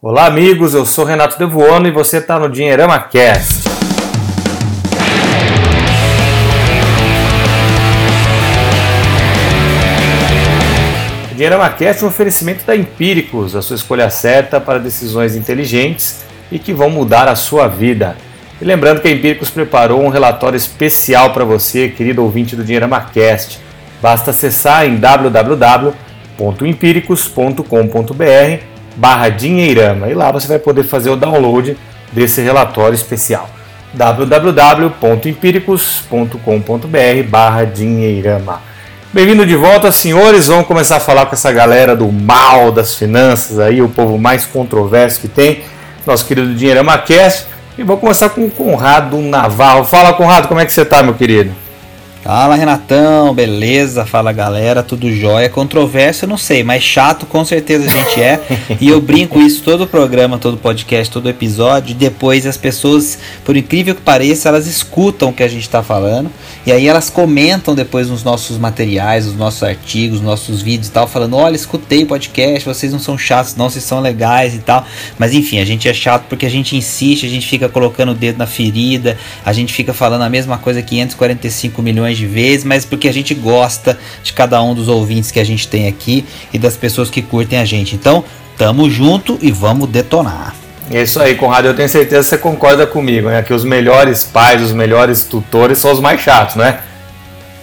Olá, amigos. Eu sou Renato Devuono e você está no Dinheirama Cast. O Dinheirama Cast é um oferecimento da Empíricos, a sua escolha certa para decisões inteligentes e que vão mudar a sua vida. E lembrando que a Empíricos preparou um relatório especial para você, querido ouvinte do Dinheirama Cast. Basta acessar em www.empíricos.com.br barra Dinheirama e lá você vai poder fazer o download desse relatório especial www.empíricos.com.br barra Dinheirama. Bem-vindo de volta, senhores. Vamos começar a falar com essa galera do mal das finanças aí, o povo mais controverso que tem, nosso querido Dinheirama Cast. E vou começar com o Conrado Navarro. Fala, Conrado, como é que você tá, meu querido? Fala Renatão, beleza? Fala galera, tudo jóia? Controverso eu não sei, mas chato com certeza a gente é. e eu brinco isso todo programa, todo podcast, todo episódio. Depois as pessoas, por incrível que pareça, elas escutam o que a gente está falando. E aí elas comentam depois nos nossos materiais, nos nossos artigos, nos nossos vídeos e tal, falando: olha, escutei o podcast, vocês não são chatos, não, vocês são legais e tal. Mas enfim, a gente é chato porque a gente insiste, a gente fica colocando o dedo na ferida, a gente fica falando a mesma coisa 545 milhões de vezes, mas porque a gente gosta de cada um dos ouvintes que a gente tem aqui e das pessoas que curtem a gente. Então, tamo junto e vamos detonar. É isso aí, Conrado. Eu tenho certeza que você concorda comigo, né? Que os melhores pais, os melhores tutores são os mais chatos, né?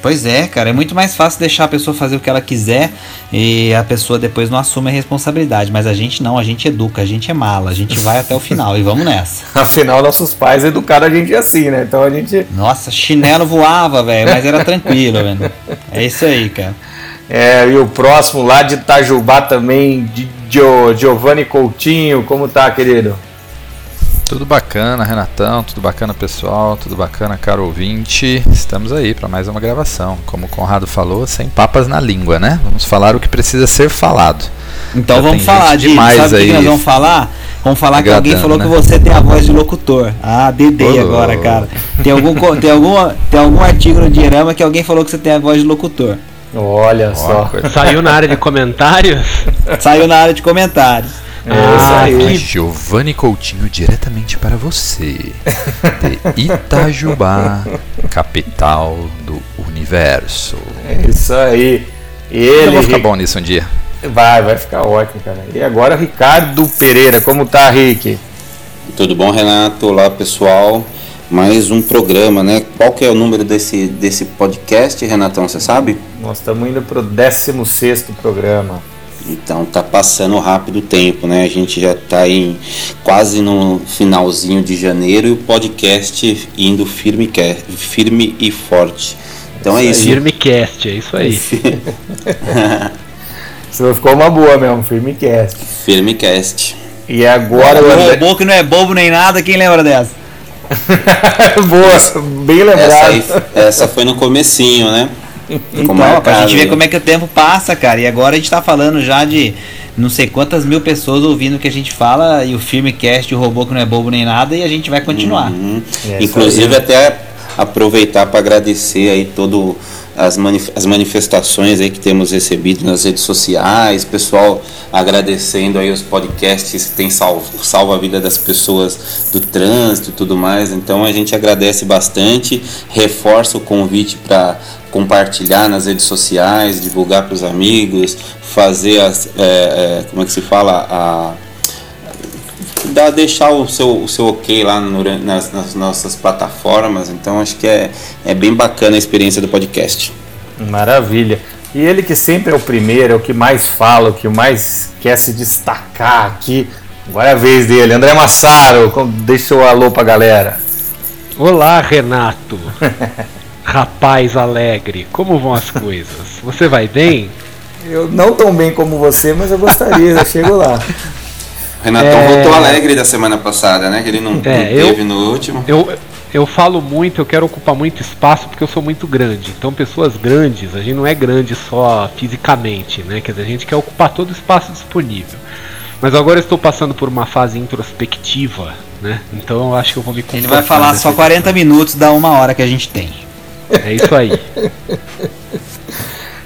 Pois é, cara, é muito mais fácil deixar a pessoa fazer o que ela quiser e a pessoa depois não assume a responsabilidade. Mas a gente não, a gente educa, a gente é mala, a gente vai até o final e vamos nessa. Afinal, nossos pais educaram a gente assim, né? Então a gente. Nossa, chinelo voava, velho, mas era tranquilo, velho. É isso aí, cara. É, e o próximo lá de Itajubá também, de Giovanni Coutinho, como tá, querido? Tudo bacana, Renatão, tudo bacana, pessoal, tudo bacana, caro ouvinte. Estamos aí para mais uma gravação. Como o Conrado falou, sem papas na língua, né? Vamos falar o que precisa ser falado. Então Já vamos falar de demais sabe aí. que nós vamos falar? Vamos falar que alguém falou né? que você tem a voz de locutor. Ah, dedei agora, cara. Tem algum, tem, algum, tem algum artigo no Dinheirama que alguém falou que você tem a voz de locutor. Olha só. Saiu na área de comentários? Saiu na área de comentários. Ah, que Giovanni Coutinho diretamente para você, de Itajubá, capital do universo. É isso aí. Ele vai ficar bom nisso um dia. Vai, vai ficar ótimo, cara. E agora Ricardo Pereira, como tá, Rick? Tudo bom, Renato? Olá, pessoal. Mais um programa, né? Qual que é o número desse, desse podcast, Renatão, você sabe? Nós estamos indo para o 16 programa. Então tá passando rápido o tempo, né? A gente já tá em quase no finalzinho de janeiro e o podcast indo firme, firme e forte. Então é isso. Firmecast, é isso aí. Isso ficou uma boa mesmo, Firmecast. Firmecast. E agora. O robô que não é bobo nem nada, quem lembra dessa? boa, bem lembrado. Essa, aí, essa foi no comecinho, né? Então, pra gente ver como é que o tempo passa, cara. E agora a gente tá falando já de não sei quantas mil pessoas ouvindo o que a gente fala e o filme cast, o robô que não é bobo nem nada, e a gente vai continuar. Uhum. É Inclusive até aproveitar para agradecer aí todo as, manif as manifestações aí que temos recebido nas redes sociais, pessoal agradecendo aí os podcasts que tem salvo, salvo a vida das pessoas do trânsito e tudo mais. Então a gente agradece bastante, reforça o convite para compartilhar nas redes sociais, divulgar para os amigos, fazer as, é, é, como é que se fala a dá, deixar o seu, o seu ok lá no, nas, nas, nossas plataformas. Então acho que é, é bem bacana a experiência do podcast. Maravilha. E ele que sempre é o primeiro, é o que mais fala, o que mais quer se destacar aqui. Agora é a vez dele. André Massaro, deixa o alô pra galera. Olá, Renato. Rapaz alegre, como vão as coisas? Você vai bem? Eu não tão bem como você, mas eu gostaria, eu chego lá. Renatão é... voltou alegre da semana passada, né? Que ele não, é, não teve eu, no último. Eu, eu falo muito, eu quero ocupar muito espaço porque eu sou muito grande. Então, pessoas grandes, a gente não é grande só fisicamente, né? Quer dizer, a gente quer ocupar todo o espaço disponível. Mas agora eu estou passando por uma fase introspectiva, né? Então eu acho que eu vou me Ele vai falar só 40 minutos da uma hora que a gente tem. É isso aí.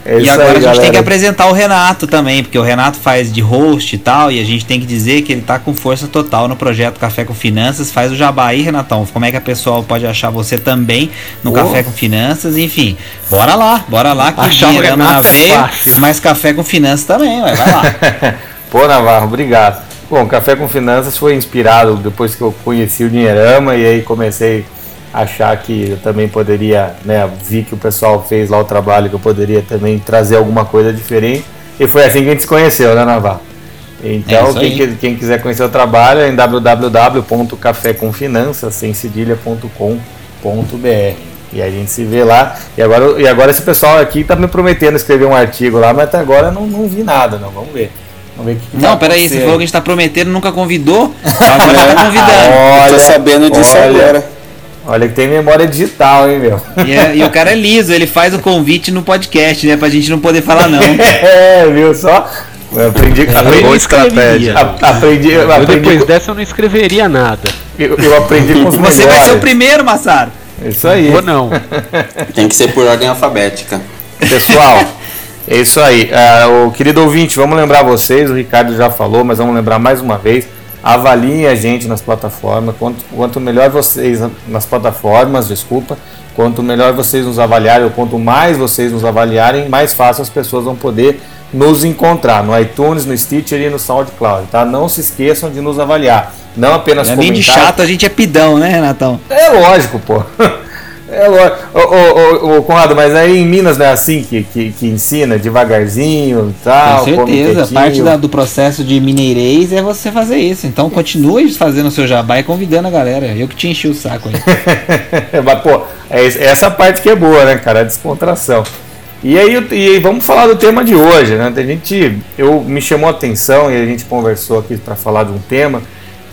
É e agora aí, a gente galera. tem que apresentar o Renato também, porque o Renato faz de host e tal, e a gente tem que dizer que ele tá com força total no projeto Café com Finanças. Faz o jabá aí, Renatão. Como é que a pessoa pode achar você também no oh. Café com Finanças? Enfim, bora lá, bora lá que Achar dinheiro na veia, mas Café com Finanças também, vai lá. Pô, Navarro, obrigado. Bom, Café com Finanças foi inspirado depois que eu conheci o Dinheirama e aí comecei achar que eu também poderia, né, vi que o pessoal fez lá o trabalho que eu poderia também trazer alguma coisa diferente e foi assim que a gente se conheceu, né, Navarro? Então, é quem, quem, quiser conhecer o trabalho é em www.cafécomfinanças.com.br e a gente se vê lá. E agora, e agora esse pessoal aqui tá me prometendo escrever um artigo lá, mas até agora não, não vi nada, não. Vamos ver. Vamos ver que que não, peraí, você falou que a gente tá prometendo, nunca convidou. Agora tá convidando. olha, tô sabendo disso olha, agora. Olha que tem memória digital, hein, meu? E, é, e, o cara é liso, ele faz o convite no podcast, né? Pra gente não poder falar não. é, viu só? Eu aprendi, aprendi boa estratégia. Aprendi, eu aprendi, depois dessa eu não escreveria nada. Eu, eu aprendi com os Você vai ser o primeiro, Massaro. Isso aí. Ou não. Tem que ser por ordem alfabética. Pessoal, é isso aí. Uh, o querido ouvinte, vamos lembrar vocês, o Ricardo já falou, mas vamos lembrar mais uma vez. Avaliem a gente nas plataformas. Quanto, quanto melhor vocês nas plataformas, desculpa, quanto melhor vocês nos avaliarem, ou quanto mais vocês nos avaliarem, mais fácil as pessoas vão poder nos encontrar no iTunes, no Stitcher e no SoundCloud, tá? Não se esqueçam de nos avaliar. Não apenas é comentar. de chato, a gente é pidão, né, Renatão? É lógico, pô. É lógico. Ô, ô, ô, Conrado, mas aí em Minas não é assim que, que, que ensina, devagarzinho e tal? Com certeza. Parte da, do processo de mineirês é você fazer isso. Então continue fazendo o seu jabá e convidando a galera. Eu que te enchi o saco aí. mas, pô, é essa parte que é boa, né, cara? A descontração. E aí, e vamos falar do tema de hoje, né? A gente, eu me chamou a atenção e a gente conversou aqui para falar de um tema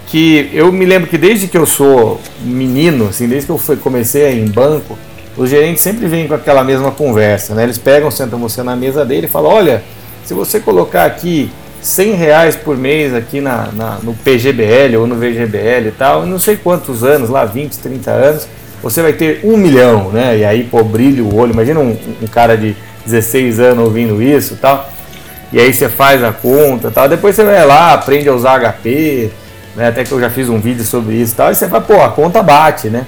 que eu me lembro que desde que eu sou menino, assim, desde que eu fui, comecei em banco, os gerentes sempre vêm com aquela mesma conversa, né? Eles pegam, sentam você na mesa dele e falam, olha, se você colocar aqui 100 reais por mês aqui na, na, no PGBL ou no VGBL e tal, não sei quantos anos, lá 20, 30 anos, você vai ter um milhão, né? E aí, pô, brilha o olho. Imagina um, um cara de 16 anos ouvindo isso e tal. E aí você faz a conta tal. Depois você vai lá, aprende a usar HP, né? Até que eu já fiz um vídeo sobre isso e tal, e você vai, pô, a conta bate, né?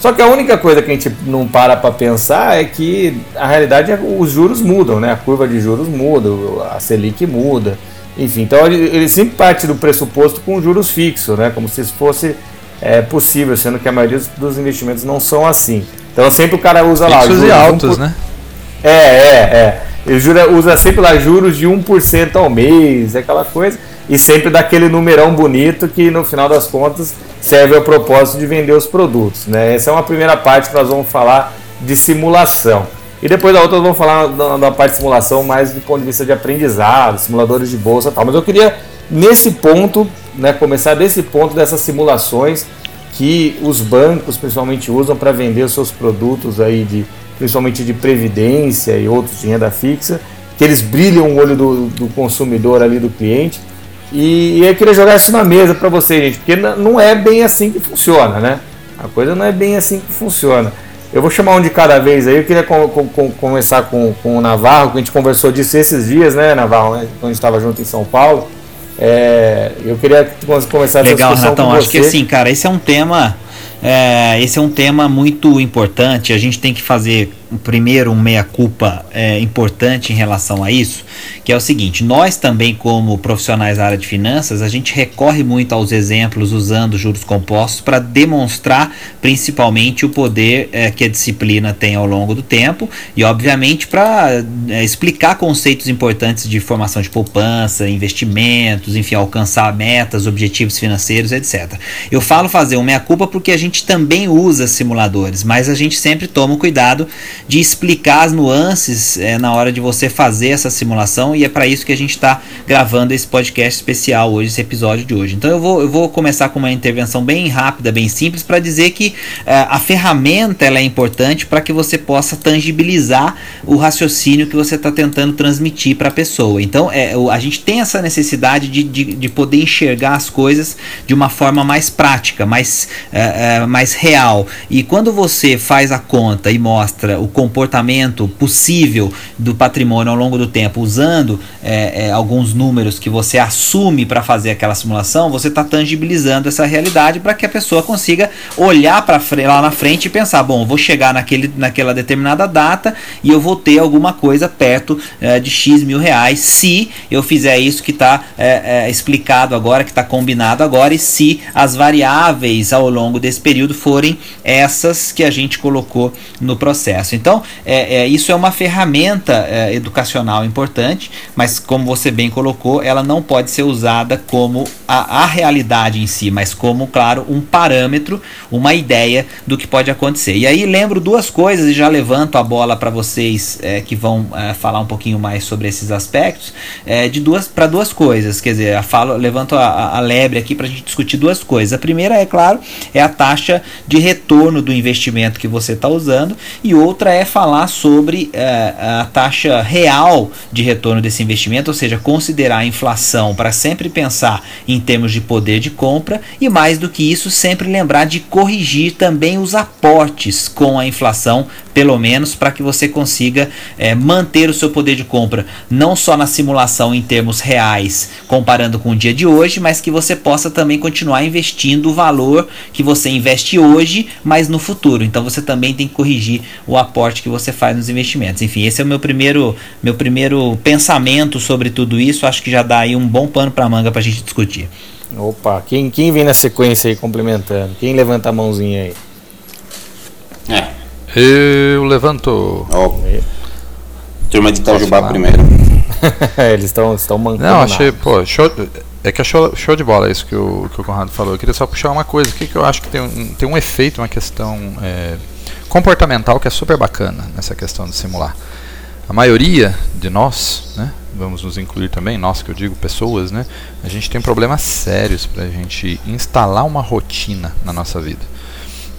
Só que a única coisa que a gente não para para pensar é que a realidade é os juros mudam, né? A curva de juros muda, a Selic muda, enfim. Então ele, ele sempre parte do pressuposto com juros fixos, né? Como se isso fosse é, possível, sendo que a maioria dos investimentos não são assim. Então sempre o cara usa lá juros e altos, por... né? É, é, é. Ele usa sempre lá juros de 1% ao mês, aquela coisa e sempre daquele numerão bonito que no final das contas serve ao propósito de vender os produtos. Né? Essa é uma primeira parte que nós vamos falar de simulação. E depois da outra nós vamos falar da, da parte de simulação mais do ponto de vista de aprendizado, simuladores de bolsa e tal. Mas eu queria, nesse ponto, né, começar desse ponto dessas simulações que os bancos principalmente usam para vender os seus produtos aí de principalmente de previdência e outros de renda fixa, que eles brilham o olho do, do consumidor ali do cliente e, e eu queria jogar isso na mesa para vocês, gente, porque não é bem assim que funciona, né? A coisa não é bem assim que funciona. Eu vou chamar um de cada vez aí. Eu queria com, com, começar com, com o Navarro, que a gente conversou disso esses dias, né, Navarro, né, quando a gente estava junto em São Paulo. É, eu queria começar Legal, essa discussão Renatão, acho que assim, cara, esse é um tema. É, esse é um tema muito importante. A gente tem que fazer primeiro um meia-culpa é, importante em relação a isso, que é o seguinte: nós também, como profissionais da área de finanças, a gente recorre muito aos exemplos usando juros compostos para demonstrar principalmente o poder é, que a disciplina tem ao longo do tempo e, obviamente, para é, explicar conceitos importantes de formação de poupança, investimentos, enfim, alcançar metas, objetivos financeiros, etc. Eu falo fazer um meia-culpa porque a gente também usa simuladores, mas a gente sempre toma cuidado de explicar as nuances é, na hora de você fazer essa simulação e é para isso que a gente está gravando esse podcast especial hoje, esse episódio de hoje. Então eu vou, eu vou começar com uma intervenção bem rápida, bem simples, para dizer que é, a ferramenta ela é importante para que você possa tangibilizar o raciocínio que você está tentando transmitir para a pessoa. Então é, a gente tem essa necessidade de, de, de, poder enxergar as coisas de uma forma mais prática, mais, é, mais real. E quando você faz a conta e mostra o comportamento possível do patrimônio ao longo do tempo, usando é, é, alguns números que você assume para fazer aquela simulação, você está tangibilizando essa realidade para que a pessoa consiga olhar para lá na frente e pensar: bom, vou chegar naquele, naquela determinada data e eu vou ter alguma coisa perto é, de X mil reais se eu fizer isso que está é, é, explicado agora, que está combinado agora, e se as variáveis ao longo desse período forem essas que a gente colocou no processo. Então, é, é isso é uma ferramenta é, educacional importante, mas como você bem colocou, ela não pode ser usada como a, a realidade em si, mas como, claro, um parâmetro, uma ideia do que pode acontecer. E aí lembro duas coisas e já levanto a bola para vocês é, que vão é, falar um pouquinho mais sobre esses aspectos, é, de duas para duas coisas. Quer dizer, falo, levanto a, a lebre aqui para a gente discutir duas coisas. A primeira, é claro, é a taxa de retorno do investimento que você está usando, e outra é falar sobre é, a taxa real de retorno desse investimento, ou seja, considerar a inflação para sempre pensar em termos de poder de compra e mais do que isso, sempre lembrar de corrigir também os aportes com a inflação, pelo menos para que você consiga é, manter o seu poder de compra, não só na simulação em termos reais, comparando com o dia de hoje, mas que você possa também continuar investindo o valor que você investe hoje, mas no futuro. Então você também tem que corrigir o aporte que você faz nos investimentos. Enfim, esse é o meu primeiro, meu primeiro pensamento sobre tudo isso. Acho que já dá aí um bom pano para manga para a gente discutir. Opa, quem, quem vem na sequência aí complementando? Quem levanta a mãozinha aí? É. Eu levanto. Oh. Turma de Itajubá primeiro. Eles estão estão mancando. Não, achei, pô, show, é que é show, show de bola isso que o, que o Conrado falou. Eu queria só puxar uma coisa aqui que eu acho que tem um, tem um efeito, uma questão é, comportamental que é super bacana nessa questão de simular. A maioria de nós, né, vamos nos incluir também, nós que eu digo, pessoas, né, a gente tem problemas sérios para a gente instalar uma rotina na nossa vida.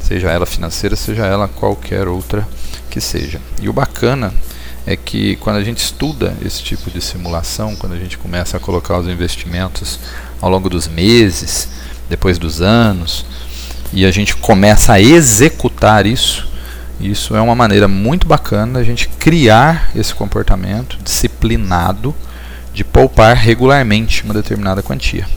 Seja ela financeira, seja ela qualquer outra que seja. E o bacana é que quando a gente estuda esse tipo de simulação, quando a gente começa a colocar os investimentos ao longo dos meses, depois dos anos, e a gente começa a executar isso, isso é uma maneira muito bacana da gente criar esse comportamento disciplinado de poupar regularmente uma determinada quantia.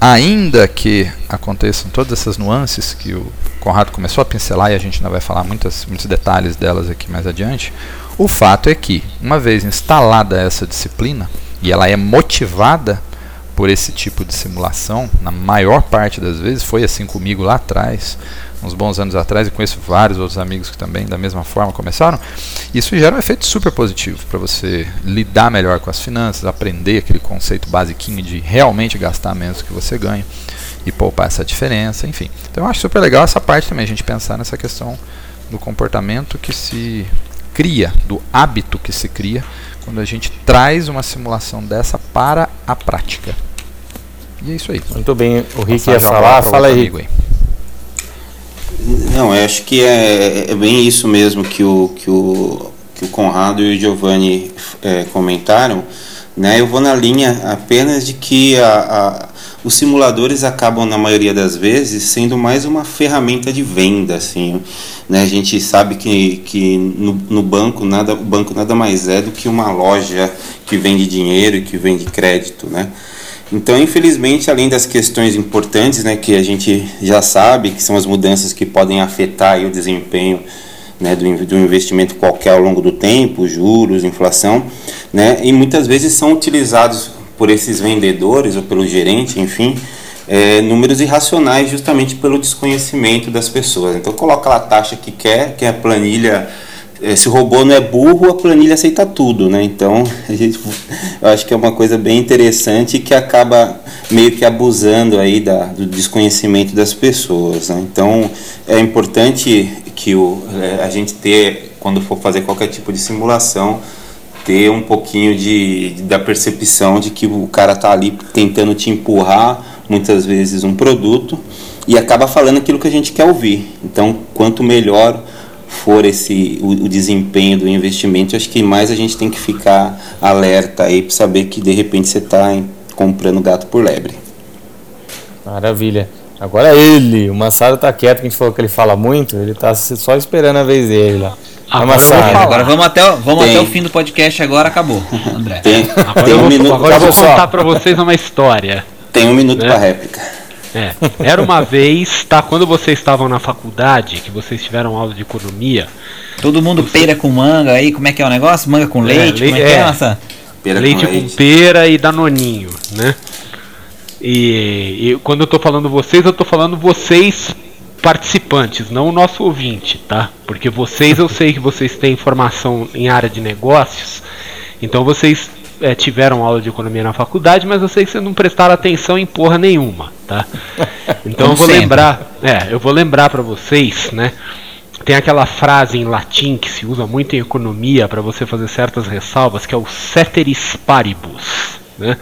Ainda que aconteçam todas essas nuances que o Conrado começou a pincelar e a gente ainda vai falar muitas, muitos detalhes delas aqui mais adiante, o fato é que, uma vez instalada essa disciplina, e ela é motivada por esse tipo de simulação, na maior parte das vezes, foi assim comigo lá atrás, uns bons anos atrás, e conheço vários outros amigos que também da mesma forma começaram. Isso gera um efeito super positivo para você lidar melhor com as finanças, aprender aquele conceito basiquinho de realmente gastar menos do que você ganha e poupar essa diferença, enfim. Então eu acho super legal essa parte também, a gente pensar nessa questão do comportamento que se cria, do hábito que se cria quando a gente traz uma simulação dessa para a prática. E é isso aí. Muito bem, o Rick ia falar, fala aí. aí. Não, eu acho que é, é, bem isso mesmo que o, que o, que o Conrado e o Giovanni é, comentaram. Né? Eu vou na linha apenas de que a, a, os simuladores acabam, na maioria das vezes, sendo mais uma ferramenta de venda. Assim, né? A gente sabe que, que no, no banco, nada, o banco nada mais é do que uma loja que vende dinheiro e que vende crédito. Né? Então, infelizmente, além das questões importantes, né, que a gente já sabe, que são as mudanças que podem afetar o desempenho né, do, do investimento qualquer ao longo do tempo, juros, inflação, né, e muitas vezes são utilizados por esses vendedores ou pelo gerente, enfim, é, números irracionais justamente pelo desconhecimento das pessoas. Então, coloca lá a taxa que quer, que a planilha é, se o robô não é burro, a planilha aceita tudo, né? Então, a gente, eu acho que é uma coisa bem interessante que acaba meio que abusando aí da, do desconhecimento das pessoas. Né? Então, é importante que o, é, a gente ter, quando for fazer qualquer tipo de simulação, ter um pouquinho de, da percepção de que o cara está ali tentando te empurrar, muitas vezes, um produto e acaba falando aquilo que a gente quer ouvir. Então, quanto melhor for esse o, o, desempenho do investimento, acho que mais a gente tem que ficar alerta aí para saber que de repente você está comprando gato por lebre. Maravilha. Agora ele, o Massaro tá quieto, que a gente falou que ele fala muito, ele tá só esperando a vez dele lá. Agora, vamos, agora vamos, até, vamos até o fim do podcast agora, acabou, André. Tem, agora tem um eu vou, agora eu vou contar para vocês uma história. Tem um minuto né? para réplica. É, era uma vez, tá? Quando vocês estavam na faculdade, que vocês tiveram aula de economia. Todo mundo você... pera com manga aí, como é que é o negócio? Manga com leite? É, le... como é, que é, é essa? Pera leite com, leite. com pera e danoninho, né? E, e, quando eu tô falando vocês, eu tô falando vocês participantes, não o nosso ouvinte, tá? Porque vocês, eu sei que vocês têm formação em área de negócios, então vocês é, tiveram aula de economia na faculdade, mas eu sei que vocês não prestaram atenção em porra nenhuma, tá? Então eu vou sempre. lembrar, é, eu vou lembrar para vocês, né? Tem aquela frase em latim que se usa muito em economia para você fazer certas ressalvas, que é o ceteris paribus, né?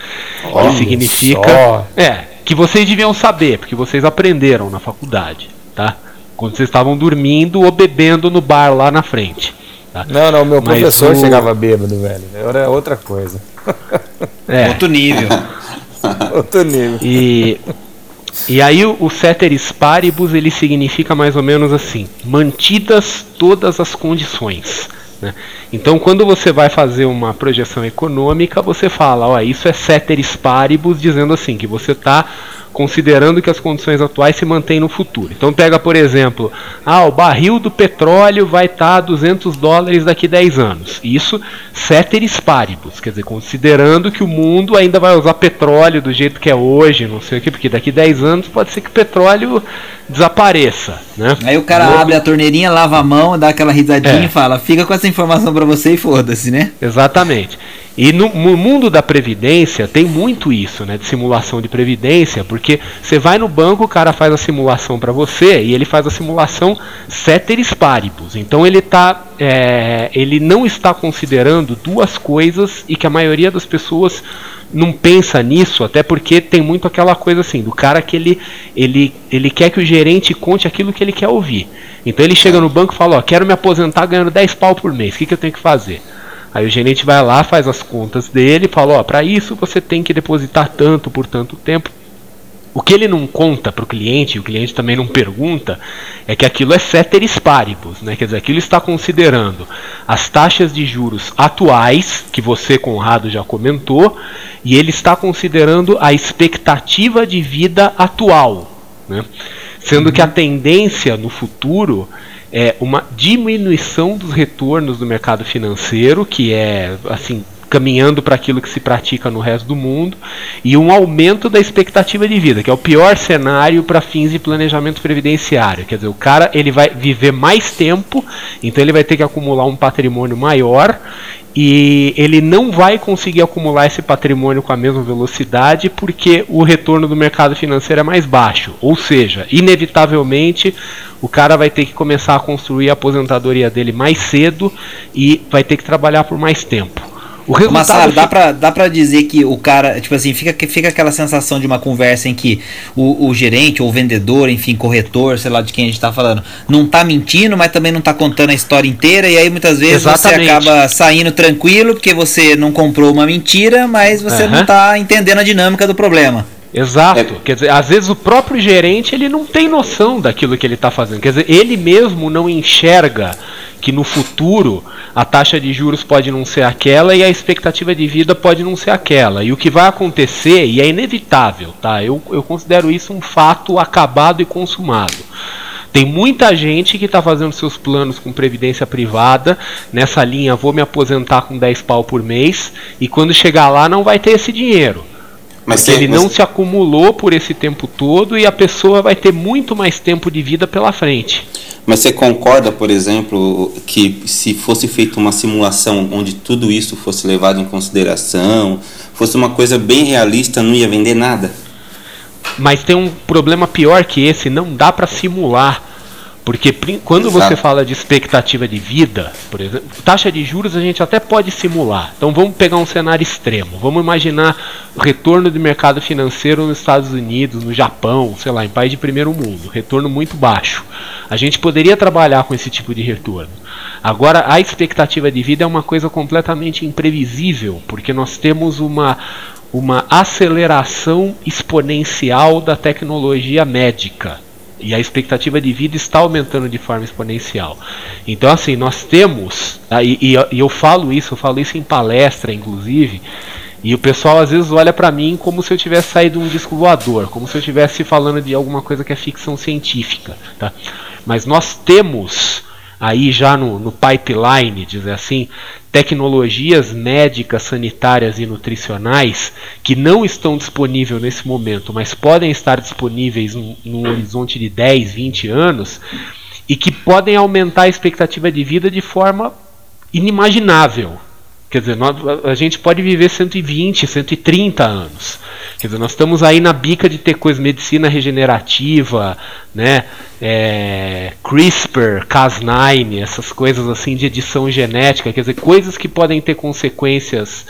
Olha que significa só. é que vocês deviam saber, porque vocês aprenderam na faculdade, tá? Quando vocês estavam dormindo ou bebendo no bar lá na frente. Tá? Não, não, meu Mas professor o... chegava bêbado, velho. Era outra coisa. É. Outro nível. outro nível. E, e aí o, o ceteris paribus ele significa mais ou menos assim: mantidas todas as condições. Né? Então, quando você vai fazer uma projeção econômica, você fala, ó, isso é ceteris paribus, dizendo assim que você está considerando que as condições atuais se mantêm no futuro. Então pega, por exemplo, ah, o barril do petróleo vai estar tá a 200 dólares daqui a 10 anos. Isso ceteris paribus, quer dizer, considerando que o mundo ainda vai usar petróleo do jeito que é hoje, não sei o que, porque daqui a 10 anos pode ser que o petróleo desapareça, né? Aí o cara Logo... abre a torneirinha, lava a mão, dá aquela risadinha é. e fala: "Fica com essa informação para você e foda-se", né? Exatamente. E no, no, mundo da previdência tem muito isso, né, de simulação de previdência, porque você vai no banco, o cara faz a simulação para você e ele faz a simulação ceteris paribus. Então ele tá, é, ele não está considerando duas coisas e que a maioria das pessoas não pensa nisso, até porque tem muito aquela coisa assim, do cara que ele, ele, ele quer que o gerente conte aquilo que ele quer ouvir. Então ele chega no banco e fala, ó, quero me aposentar ganhando 10 pau por mês, o que, que eu tenho que fazer? Aí o gerente vai lá, faz as contas dele e fala: Ó, para isso você tem que depositar tanto por tanto tempo. O que ele não conta para o cliente, e o cliente também não pergunta, é que aquilo é ceteris paribus, né? quer dizer, aquilo está considerando as taxas de juros atuais, que você, Conrado, já comentou, e ele está considerando a expectativa de vida atual. Né? Sendo que a tendência no futuro é uma diminuição dos retornos do mercado financeiro, que é assim caminhando para aquilo que se pratica no resto do mundo, e um aumento da expectativa de vida, que é o pior cenário para fins de planejamento previdenciário. Quer dizer, o cara ele vai viver mais tempo, então ele vai ter que acumular um patrimônio maior e ele não vai conseguir acumular esse patrimônio com a mesma velocidade porque o retorno do mercado financeiro é mais baixo. Ou seja, inevitavelmente o cara vai ter que começar a construir a aposentadoria dele mais cedo e vai ter que trabalhar por mais tempo. O resultado Mas sabe, dá, pra, dá pra dizer que o cara, tipo assim, fica, fica aquela sensação de uma conversa em que o, o gerente ou o vendedor, enfim, corretor, sei lá de quem a gente tá falando, não tá mentindo, mas também não tá contando a história inteira, e aí muitas vezes Exatamente. você acaba saindo tranquilo porque você não comprou uma mentira, mas você uhum. não tá entendendo a dinâmica do problema. Exato. É. Quer dizer, às vezes o próprio gerente ele não tem noção daquilo que ele está fazendo. Quer dizer, ele mesmo não enxerga que no futuro a taxa de juros pode não ser aquela e a expectativa de vida pode não ser aquela. E o que vai acontecer, e é inevitável, tá? Eu, eu considero isso um fato acabado e consumado. Tem muita gente que está fazendo seus planos com previdência privada, nessa linha vou me aposentar com 10 pau por mês, e quando chegar lá não vai ter esse dinheiro. Mas porque ele não se acumulou por esse tempo todo e a pessoa vai ter muito mais tempo de vida pela frente. Mas você concorda, por exemplo, que se fosse feita uma simulação onde tudo isso fosse levado em consideração, fosse uma coisa bem realista, não ia vender nada? Mas tem um problema pior que esse, não dá para simular porque quando Exato. você fala de expectativa de vida, por exemplo, taxa de juros a gente até pode simular. Então vamos pegar um cenário extremo. Vamos imaginar retorno do mercado financeiro nos Estados Unidos, no Japão, sei lá, em país de primeiro mundo, retorno muito baixo. A gente poderia trabalhar com esse tipo de retorno. Agora, a expectativa de vida é uma coisa completamente imprevisível, porque nós temos uma uma aceleração exponencial da tecnologia médica E a expectativa de vida está aumentando de forma exponencial. Então, assim, nós temos, ah, e, e, eu falo isso, eu falo isso em palestra, inclusive, e o pessoal às vezes olha para mim como se eu tivesse saído um disco voador, como se eu estivesse falando de alguma coisa que é ficção científica, tá? Mas nós temos aí já no, no pipeline, dizer assim, tecnologias médicas, sanitárias e nutricionais que não estão disponíveis nesse momento, mas podem estar disponíveis num, horizonte de 10, 20 anos e que podem aumentar a expectativa de vida de forma inimaginável. Quer dizer, nós, a gente pode viver 120, 130 anos. Quer dizer, nós estamos aí na bica de ter coisa medicina regenerativa, né? É, CRISPR, Cas9, essas coisas assim de edição genética, quer dizer, coisas que podem ter consequências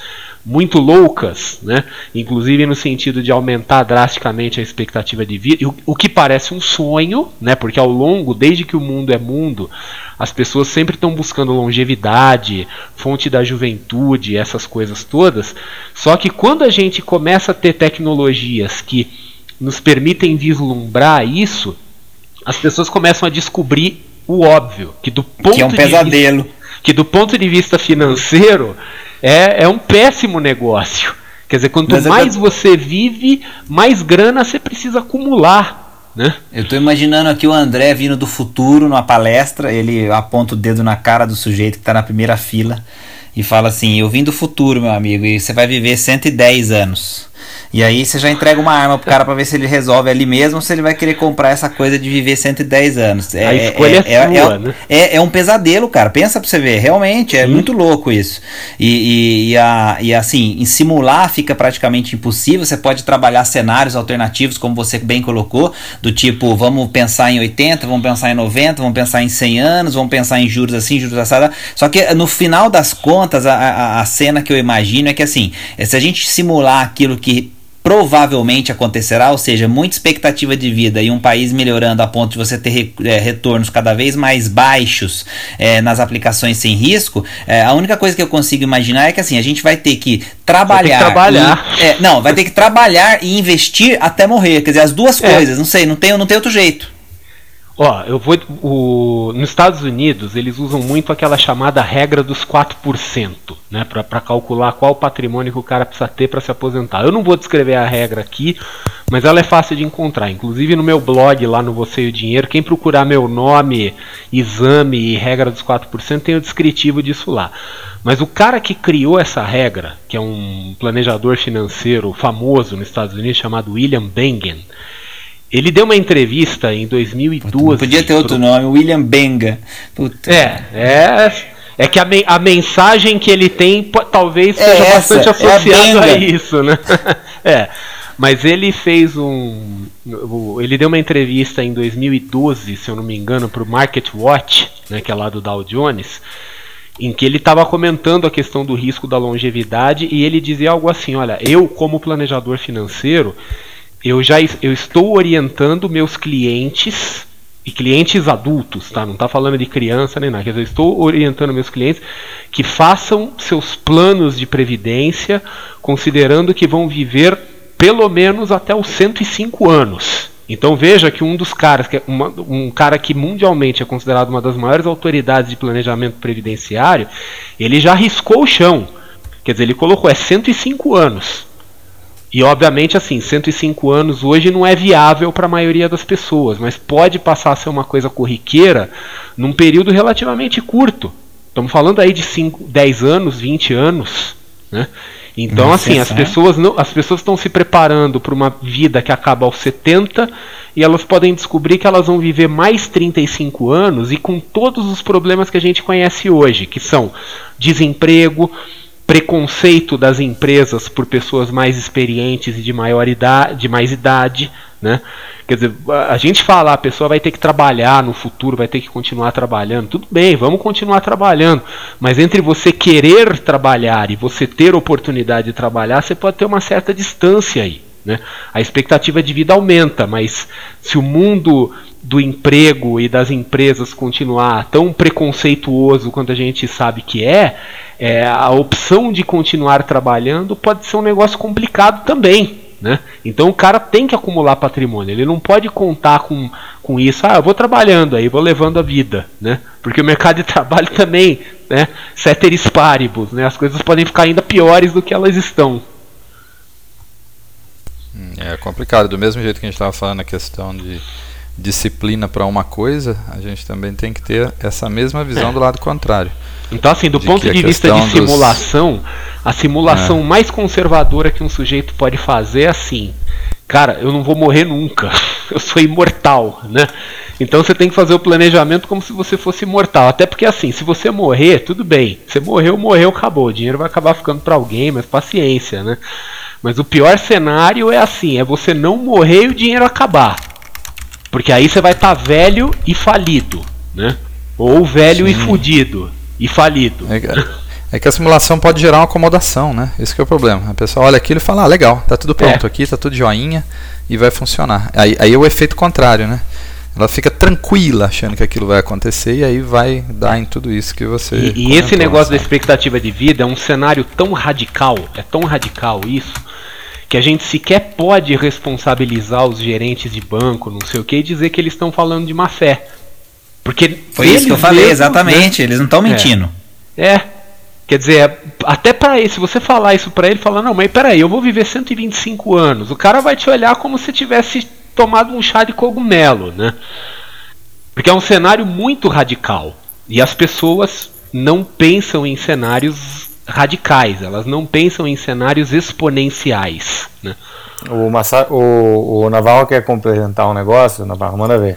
muito loucas, né? inclusive no sentido de aumentar drasticamente a expectativa de vida, o, o que parece um sonho, né? porque ao longo, desde que o mundo é mundo, as pessoas sempre estão buscando longevidade, fonte da juventude, essas coisas todas. Só que quando a gente começa a ter tecnologias que nos permitem vislumbrar isso, as pessoas começam a descobrir o óbvio, que do ponto que é um pesadelo. Vista, que do ponto de vista financeiro é, é um péssimo negócio. Quer dizer, quanto Mas mais você vive, mais grana você precisa acumular. Né? Eu estou imaginando aqui o André vindo do futuro numa palestra, ele aponta o dedo na cara do sujeito que está na primeira fila e fala assim: Eu vim do futuro, meu amigo, e você vai viver 110 anos. E aí você já entrega uma arma pro cara para ver se ele resolve ali mesmo ou se ele vai querer comprar essa coisa de viver 110 anos. É, a escolha é, é, é sua, é, né? é, é, um pesadelo, cara. Pensa pra você ver. Realmente, é Sim. muito louco isso. E, e, e, a, e assim, em simular fica praticamente impossível. Você pode trabalhar cenários alternativos, como você bem colocou, do tipo, vamos pensar em 80, vamos pensar em 90, vamos pensar em 100 anos, vamos pensar em juros assim, juros assim. Só que no final das contas, a, a, a cena que eu imagino é que assim, se a gente simular aquilo que provavelmente acontecerá, ou seja, muita expectativa de vida e um país melhorando a ponto de você ter é, retornos cada vez mais baixos é, nas aplicações sem risco, é, a única coisa que eu consigo imaginar é que assim, a gente vai ter que trabalhar. Que trabalhar. E, é, não, vai ter que trabalhar e investir até morrer. Quer dizer, as duas é. coisas, não sei, não tem, não tem outro jeito. Ó, eu vou. O, nos Estados Unidos, eles usam muito aquela chamada regra dos 4%, né? Para calcular qual patrimônio que o cara precisa ter para se aposentar. Eu não vou descrever a regra aqui, mas ela é fácil de encontrar. Inclusive no meu blog lá no Você e o Dinheiro, quem procurar meu nome, exame e regra dos 4%, tem o descritivo disso lá. Mas o cara que criou essa regra, que é um planejador financeiro famoso nos Estados Unidos chamado William Bengen, ele deu uma entrevista em 2012. Podia ter outro pro... nome, William Benga. Puta. É, é. É que a, me a mensagem que ele tem talvez é seja essa, bastante associada é a, a isso, né? é. Mas ele fez um. Ele deu uma entrevista em 2012, se eu não me engano, para o Market Watch, né, que é lá do Dow Jones, em que ele estava comentando a questão do risco da longevidade e ele dizia algo assim: olha, eu, como planejador financeiro, eu já eu estou orientando meus clientes e clientes adultos, tá? Não está falando de criança nem nada. Eu estou orientando meus clientes que façam seus planos de previdência, considerando que vão viver pelo menos até os 105 anos. Então veja que um dos caras, que é uma, um cara que mundialmente é considerado uma das maiores autoridades de planejamento previdenciário, ele já riscou o chão. Quer dizer, ele colocou é 105 anos. E obviamente, assim, 105 anos hoje não é viável para a maioria das pessoas, mas pode passar a ser uma coisa corriqueira num período relativamente curto. Estamos falando aí de 5, 10 anos, 20 anos, né? Então, Nossa, assim, as pessoas não, as pessoas estão se preparando para uma vida que acaba aos 70 e elas podem descobrir que elas vão viver mais 35 anos e com todos os problemas que a gente conhece hoje, que são desemprego, preconceito das empresas por pessoas mais experientes e de maior idade, de mais idade, né? Quer dizer, a gente fala, a pessoa vai ter que trabalhar no futuro, vai ter que continuar trabalhando. Tudo bem, vamos continuar trabalhando. Mas entre você querer trabalhar e você ter oportunidade de trabalhar, você pode ter uma certa distância aí. Né? A expectativa de vida aumenta, mas se o mundo do emprego e das empresas continuar tão preconceituoso quanto a gente sabe que é, é, a opção de continuar trabalhando pode ser um negócio complicado também. Né? Então o cara tem que acumular patrimônio, ele não pode contar com, com isso. Ah, eu vou trabalhando aí, vou levando a vida, né? Porque o mercado de trabalho também, né? Ceteris paribus, né? As coisas podem ficar ainda piores do que elas estão. É complicado. Do mesmo jeito que a gente estava falando a questão de disciplina para uma coisa, a gente também tem que ter essa mesma visão é. do lado contrário. Então, assim, do de ponto de vista de simulação, dos... a simulação é. mais conservadora que um sujeito pode fazer é assim: cara, eu não vou morrer nunca, eu sou imortal, né? Então você tem que fazer o planejamento como se você fosse imortal. Até porque assim, se você morrer, tudo bem. Você morreu, morreu, acabou. O dinheiro vai acabar ficando para alguém, mas paciência, né? Mas o pior cenário é assim, é você não morrer e o dinheiro acabar. Porque aí você vai estar tá velho e falido, né? Ou velho Sim. e fudido e falido. É, é, que a simulação pode gerar uma acomodação, né? Esse é o problema. A pessoa olha aquilo e fala, ah, legal, tá tudo pronto é. aqui, tá tudo joinha e vai funcionar. Aí, aí é o efeito contrário, né? Ela fica tranquila achando que aquilo vai acontecer e aí vai dar em tudo isso que você. E, e esse negócio sabe? da expectativa de vida é um cenário tão radical, é tão radical isso, que a gente sequer pode responsabilizar os gerentes de banco, não sei o que, e dizer que eles estão falando de má fé. Porque foi isso que eu falei, mesmos, exatamente. Né? Eles não estão mentindo. É. é. Quer dizer, até para ele, se você falar isso para ele, falar, não, mas peraí, eu vou viver 125 anos. O cara vai te olhar como se tivesse tomado um chá de cogumelo, né? Porque é um cenário muito radical. E as pessoas não pensam em cenários radicais, elas não pensam em cenários exponenciais. Né? O, Massa, o, o Navarro quer complementar um negócio, Navarro, manda ver.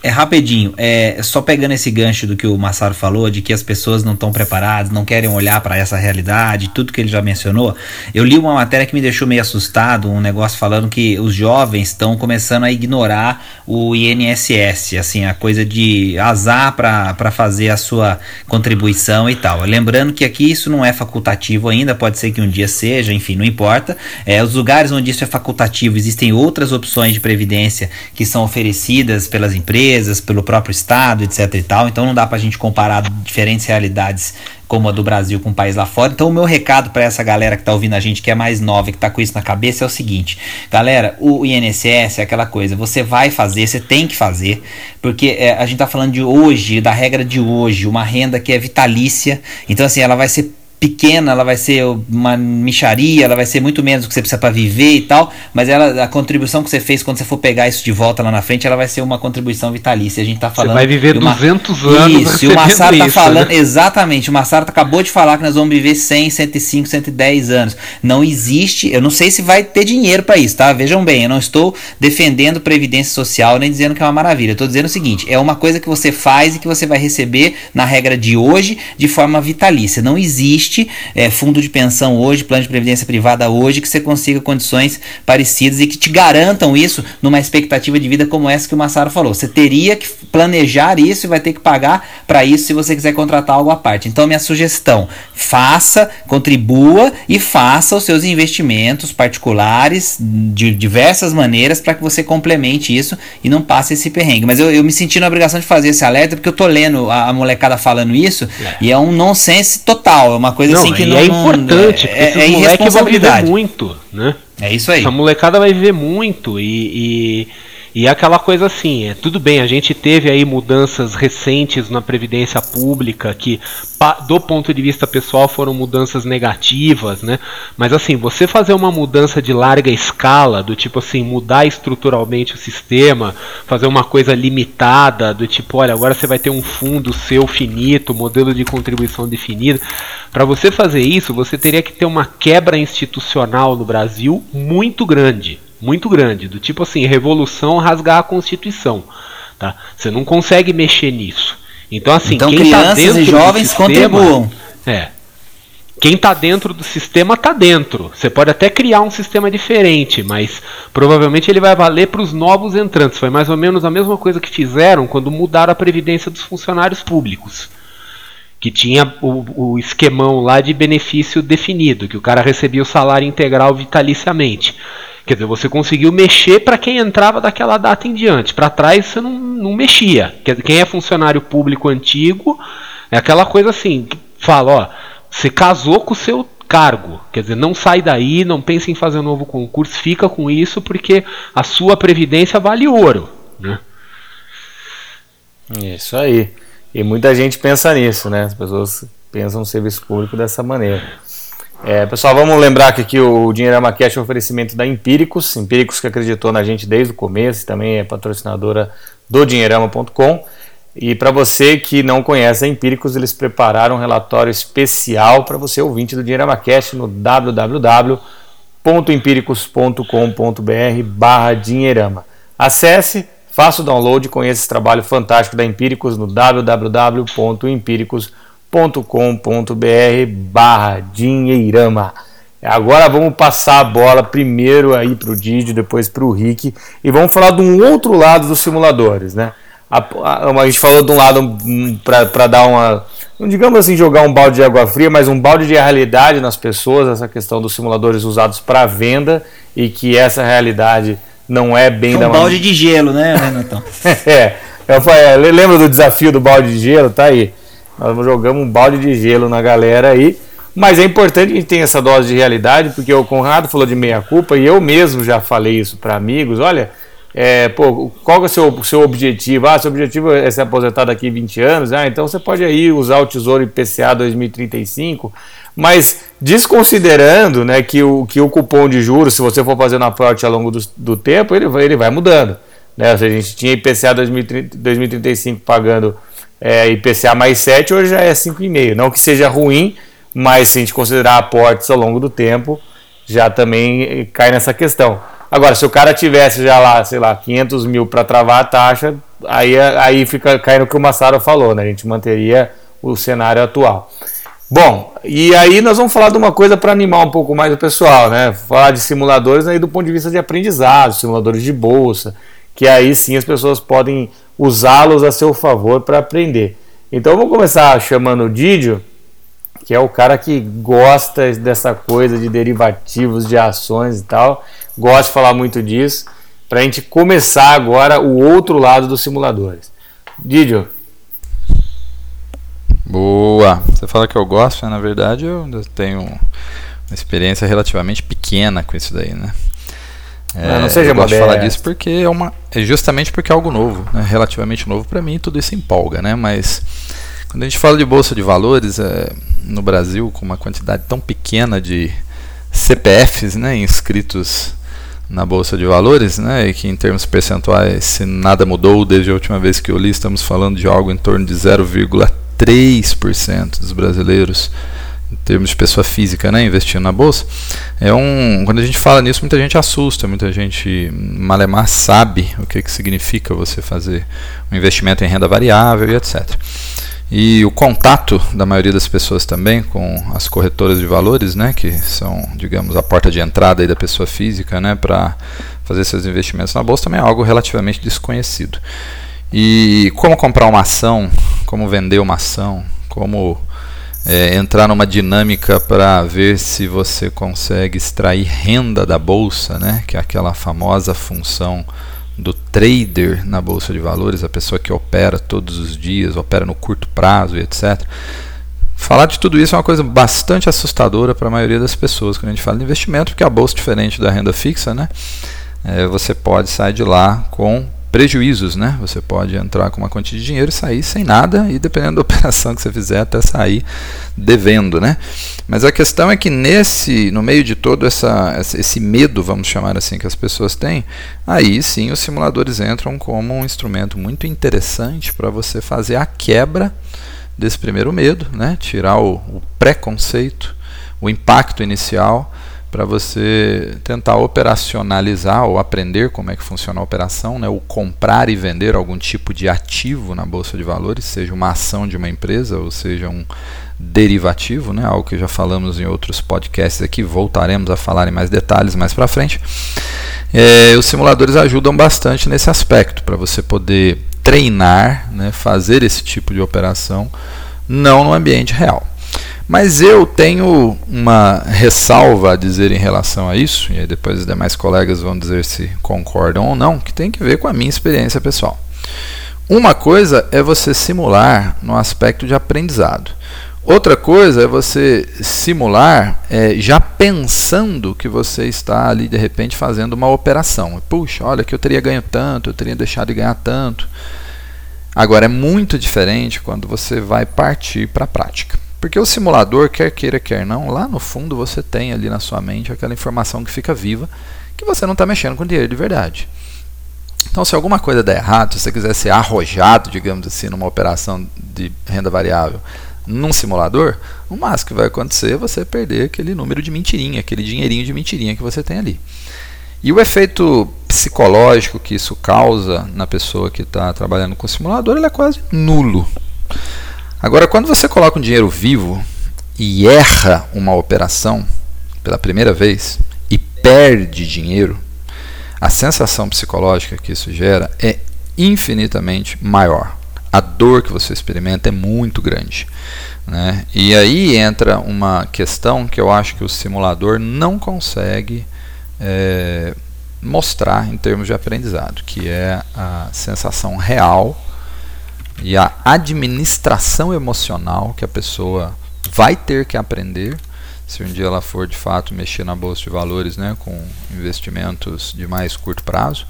É rapidinho, é só pegando esse gancho do que o Massaro falou, de que as pessoas não estão preparadas, não querem olhar para essa realidade, tudo que ele já mencionou. Eu li uma matéria que me deixou meio assustado, um negócio falando que os jovens estão começando a ignorar o INSS, assim, a coisa de azar para fazer a sua contribuição e tal. Lembrando que aqui isso não é facultativo ainda, pode ser que um dia seja, enfim, não importa. É, os lugares onde isso é facultativo, existem outras opções de previdência que são oferecidas pelas empresas empresas, pelo próprio Estado, etc e tal. Então não dá para a gente comparar diferentes realidades como a do Brasil com o país lá fora. Então o meu recado para essa galera que está ouvindo a gente, que é mais nova, que está com isso na cabeça, é o seguinte. Galera, o INSS é aquela coisa, você vai fazer, você tem que fazer, porque é, a gente está falando de hoje, da regra de hoje, uma renda que é vitalícia. Então assim, ela vai ser pequena, ela vai ser uma micharia, ela vai ser muito menos do que você precisa para viver e tal, mas ela, a contribuição que você fez quando você for pegar isso de volta lá na frente, ela vai ser uma contribuição vitalícia. A gente tá falando. Você vai viver uma... 200 anos. Isso, e o Massaro tá falando, né? exatamente, o Massaro acabou de falar que nós vamos viver 100, 105, 110 anos. Não existe, eu não sei se vai ter dinheiro para isso, tá? Vejam bem, eu não estou defendendo previdência social nem dizendo que é uma maravilha. Eu tô dizendo o seguinte, é uma coisa que você faz e que você vai receber na regra de hoje de forma vitalícia. Não existe existe é, fundo de pensão hoje, plano de previdência privada hoje, que você consiga condições parecidas e que te garantam isso numa expectativa de vida como essa que o Massaro falou. Você teria que planejar isso e vai ter que pagar para isso se você quiser contratar algo à parte. Então, minha sugestão: faça, contribua e faça os seus investimentos particulares de diversas maneiras para que você complemente isso e não passe esse perrengue. Mas eu, eu me senti na obrigação de fazer esse alerta porque eu tô lendo a, a molecada falando isso é. e é um nonsense total. É uma coisa não, assim que não. é importante, é, porque é, é viver muito, né? É isso aí. Essa molecada vai viver muito e, e e é aquela coisa assim, é tudo bem, a gente teve aí mudanças recentes na previdência pública que do ponto de vista pessoal foram mudanças negativas, né? Mas assim, você fazer uma mudança de larga escala, do tipo assim, mudar estruturalmente o sistema, fazer uma coisa limitada, do tipo, olha, agora você vai ter um fundo seu finito, modelo de contribuição definido. Para você fazer isso, você teria que ter uma quebra institucional no Brasil muito grande muito grande, do tipo assim, revolução rasgar a Constituição, tá? Você não consegue mexer nisso. Então assim, então, quem tá dentro e jovens sistema, contribuam. É. Quem está dentro do sistema está dentro. Você pode até criar um sistema diferente, mas provavelmente ele vai valer para os novos entrantes. Foi mais ou menos a mesma coisa que fizeram quando mudaram a previdência dos funcionários públicos que tinha o, o, esquemão lá de benefício definido, que o cara recebia o salário integral vitaliciamente. Quer dizer, você conseguiu mexer para quem entrava daquela data em diante. Para trás você não, não mexia. Quer dizer, quem é funcionário público antigo é aquela coisa assim, que fala, ó, você casou com o seu cargo. Quer dizer, não sai daí, não pense em fazer um novo concurso, fica com isso porque a sua previdência vale ouro. Né? Isso aí. E muita gente pensa nisso, né? As pessoas pensam no serviço público dessa maneira. É, pessoal, vamos lembrar que aqui o Dinheirama Cash é um oferecimento da Empíricos, Empíricos que acreditou na gente desde o começo, também é patrocinadora do Dinheirama.com. E para você que não conhece a Empíricos, eles prepararam um relatório especial para você ouvinte do Dinheirama Cash no www.empíricos.com.br barra Dinheirama. Acesse, faça o download e conheça esse trabalho fantástico da Empíricos no www.empíricos.com.br combr barra dinheirama. Agora vamos passar a bola primeiro aí para o Didi, depois para o Rick e vamos falar de um outro lado dos simuladores, né? A, a, a gente falou de um lado hum, para dar uma, digamos assim, jogar um balde de água fria, mas um balde de realidade nas pessoas, essa questão dos simuladores usados para venda e que essa realidade não é bem um da balde de gelo, né, Renatão? é, eu, eu, lembra do desafio do balde de gelo? Tá aí. Nós jogamos um balde de gelo na galera aí. Mas é importante que a gente tenha essa dose de realidade, porque o Conrado falou de meia-culpa e eu mesmo já falei isso para amigos. Olha, é, pô, qual é o seu, seu objetivo? Ah, seu objetivo é se aposentar daqui 20 anos? Ah, então você pode aí usar o Tesouro IPCA 2035, mas desconsiderando né, que, o, que o cupom de juros, se você for fazendo aporte ao longo do, do tempo, ele vai, ele vai mudando. Né? A gente tinha IPCA 2030, 2035 pagando é, IPCA mais 7, hoje já é 5,5. Não que seja ruim, mas se a gente considerar aportes ao longo do tempo, já também cai nessa questão. Agora, se o cara tivesse já lá, sei lá, 500 mil para travar a taxa, aí, aí fica caindo o que o Massaro falou, né? A gente manteria o cenário atual. Bom, e aí nós vamos falar de uma coisa para animar um pouco mais o pessoal, né? Falar de simuladores aí do ponto de vista de aprendizado, simuladores de bolsa, que aí sim as pessoas podem usá-los a seu favor para aprender. Então vamos começar chamando o Didio, que é o cara que gosta dessa coisa de derivativos de ações e tal, gosta de falar muito disso, para a gente começar agora o outro lado dos simuladores. Didio. Boa! Você fala que eu gosto, mas na verdade eu tenho uma experiência relativamente pequena com isso daí, né? É, não seja eu gosto de falar disso porque é uma é justamente porque é algo novo, né? relativamente novo para mim, tudo isso empolga, né? Mas quando a gente fala de bolsa de valores é, no Brasil com uma quantidade tão pequena de CPFs, né, inscritos na bolsa de valores, né, e que em termos percentuais, se nada mudou desde a última vez que eu li, estamos falando de algo em torno de 0,3% dos brasileiros em termos de pessoa física, né, investindo na bolsa, é um, quando a gente fala nisso, muita gente assusta, muita gente malemar sabe o que, que significa você fazer um investimento em renda variável e etc. E o contato da maioria das pessoas também com as corretoras de valores, né, que são, digamos, a porta de entrada da pessoa física, né, para fazer seus investimentos na bolsa também é algo relativamente desconhecido. E como comprar uma ação, como vender uma ação, como é, entrar numa dinâmica para ver se você consegue extrair renda da bolsa, né? que é aquela famosa função do trader na bolsa de valores, a pessoa que opera todos os dias, opera no curto prazo e etc. Falar de tudo isso é uma coisa bastante assustadora para a maioria das pessoas quando a gente fala de investimento, porque a bolsa, diferente da renda fixa, né? É, você pode sair de lá com prejuízos, né? Você pode entrar com uma quantia de dinheiro e sair sem nada e dependendo da operação que você fizer até sair devendo, né? Mas a questão é que nesse, no meio de todo essa, esse medo, vamos chamar assim, que as pessoas têm, aí sim os simuladores entram como um instrumento muito interessante para você fazer a quebra desse primeiro medo, né? Tirar o, o preconceito, o impacto inicial para você tentar operacionalizar ou aprender como é que funciona a operação, né, ou comprar e vender algum tipo de ativo na bolsa de valores, seja uma ação de uma empresa ou seja um derivativo, né, algo que já falamos em outros podcasts aqui, voltaremos a falar em mais detalhes mais para frente. É, os simuladores ajudam bastante nesse aspecto para você poder treinar, né, fazer esse tipo de operação não no ambiente real. Mas eu tenho uma ressalva a dizer em relação a isso, e aí depois os demais colegas vão dizer se concordam ou não, que tem que ver com a minha experiência pessoal. Uma coisa é você simular no aspecto de aprendizado. Outra coisa é você simular é, já pensando que você está ali de repente fazendo uma operação. Puxa, olha que eu teria ganho tanto, eu teria deixado de ganhar tanto. Agora é muito diferente quando você vai partir para a prática. Porque o simulador, quer queira, quer não, lá no fundo você tem ali na sua mente aquela informação que fica viva, que você não está mexendo com dinheiro de verdade. Então, se alguma coisa der errado, se você quiser ser arrojado, digamos assim, numa operação de renda variável num simulador, o máximo que vai acontecer é você perder aquele número de mentirinha, aquele dinheirinho de mentirinha que você tem ali. E o efeito psicológico que isso causa na pessoa que está trabalhando com o simulador ele é quase nulo. Agora, quando você coloca um dinheiro vivo e erra uma operação pela primeira vez e perde dinheiro, a sensação psicológica que isso gera é infinitamente maior. A dor que você experimenta é muito grande. Né? E aí entra uma questão que eu acho que o simulador não consegue é, mostrar em termos de aprendizado, que é a sensação real e a administração emocional que a pessoa vai ter que aprender se um dia ela for de fato mexer na bolsa de valores, né, com investimentos de mais curto prazo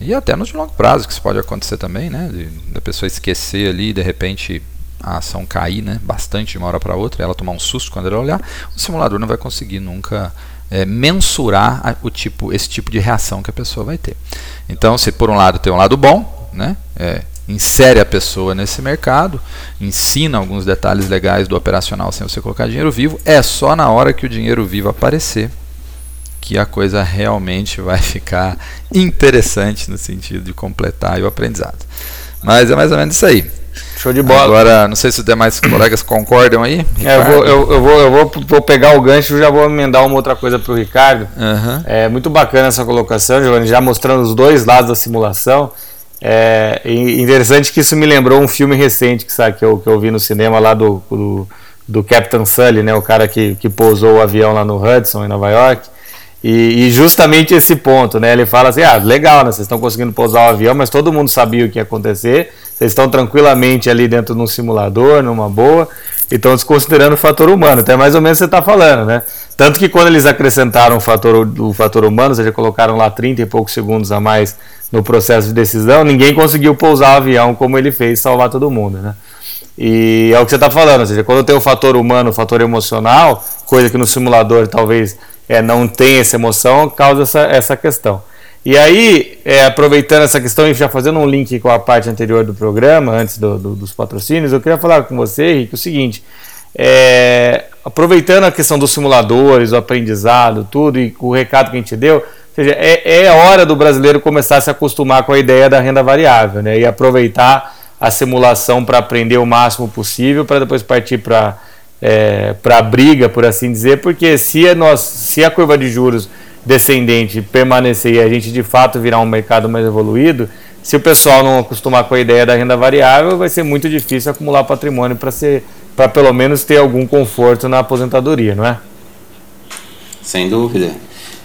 e até nos de longo prazo, que isso pode acontecer também, né, de, da pessoa esquecer ali e de repente a ação cair, né, bastante de uma hora para outra, ela tomar um susto quando ela olhar, o simulador não vai conseguir nunca é, mensurar a, o tipo, esse tipo de reação que a pessoa vai ter. Então, se por um lado tem um lado bom, né, é, insere a pessoa nesse mercado, ensina alguns detalhes legais do operacional sem você colocar dinheiro vivo, é só na hora que o dinheiro vivo aparecer que a coisa realmente vai ficar interessante no sentido de completar o aprendizado. Mas é mais ou menos isso aí. Show de bola. Agora, não sei se os demais colegas concordam aí. É, eu, vou, eu, eu, vou, eu vou, vou pegar o gancho e já vou emendar uma outra coisa para o Ricardo. Uhum. É muito bacana essa colocação, Giovanni, já mostrando os dois lados da simulação. É interessante que isso me lembrou um filme recente que, sabe, que, eu, que eu vi no cinema lá do, do, do Captain Sully, né, o cara que, que pousou o avião lá no Hudson, em Nova York. E, e, justamente esse ponto, né? Ele fala assim: ah, legal, né? Vocês estão conseguindo pousar o avião, mas todo mundo sabia o que ia acontecer. Vocês estão tranquilamente ali dentro de um simulador, numa boa, e estão desconsiderando o fator humano. Então é mais ou menos você está falando, né? Tanto que quando eles acrescentaram o fator, o fator humano, ou seja, colocaram lá 30 e poucos segundos a mais no processo de decisão, ninguém conseguiu pousar o avião como ele fez salvar todo mundo, né? E é o que você está falando, ou seja, quando tem o fator humano, o fator emocional, coisa que no simulador talvez é, não tem essa emoção, causa essa, essa questão. E aí, é, aproveitando essa questão e já fazendo um link com a parte anterior do programa, antes do, do, dos patrocínios, eu queria falar com você, Henrique, o seguinte: é, aproveitando a questão dos simuladores, o aprendizado, tudo, e o recado que a gente deu, ou seja, é, é hora do brasileiro começar a se acostumar com a ideia da renda variável, né? E aproveitar a simulação para aprender o máximo possível, para depois partir para é, a briga, por assim dizer, porque se nós, se a curva de juros descendente permanecer e a gente de fato virar um mercado mais evoluído, se o pessoal não acostumar com a ideia da renda variável, vai ser muito difícil acumular patrimônio para ser para pelo menos ter algum conforto na aposentadoria, não é? Sem dúvida.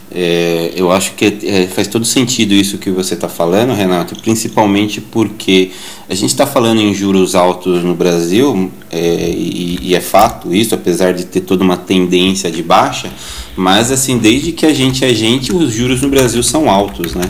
É, eu acho que é, faz todo sentido isso que você está falando, Renato, principalmente porque a gente está falando em juros altos no Brasil, é, e, e, é fato isso, apesar de ter toda uma tendência de baixa, mas assim, desde que a gente é gente, os juros no Brasil são altos, né?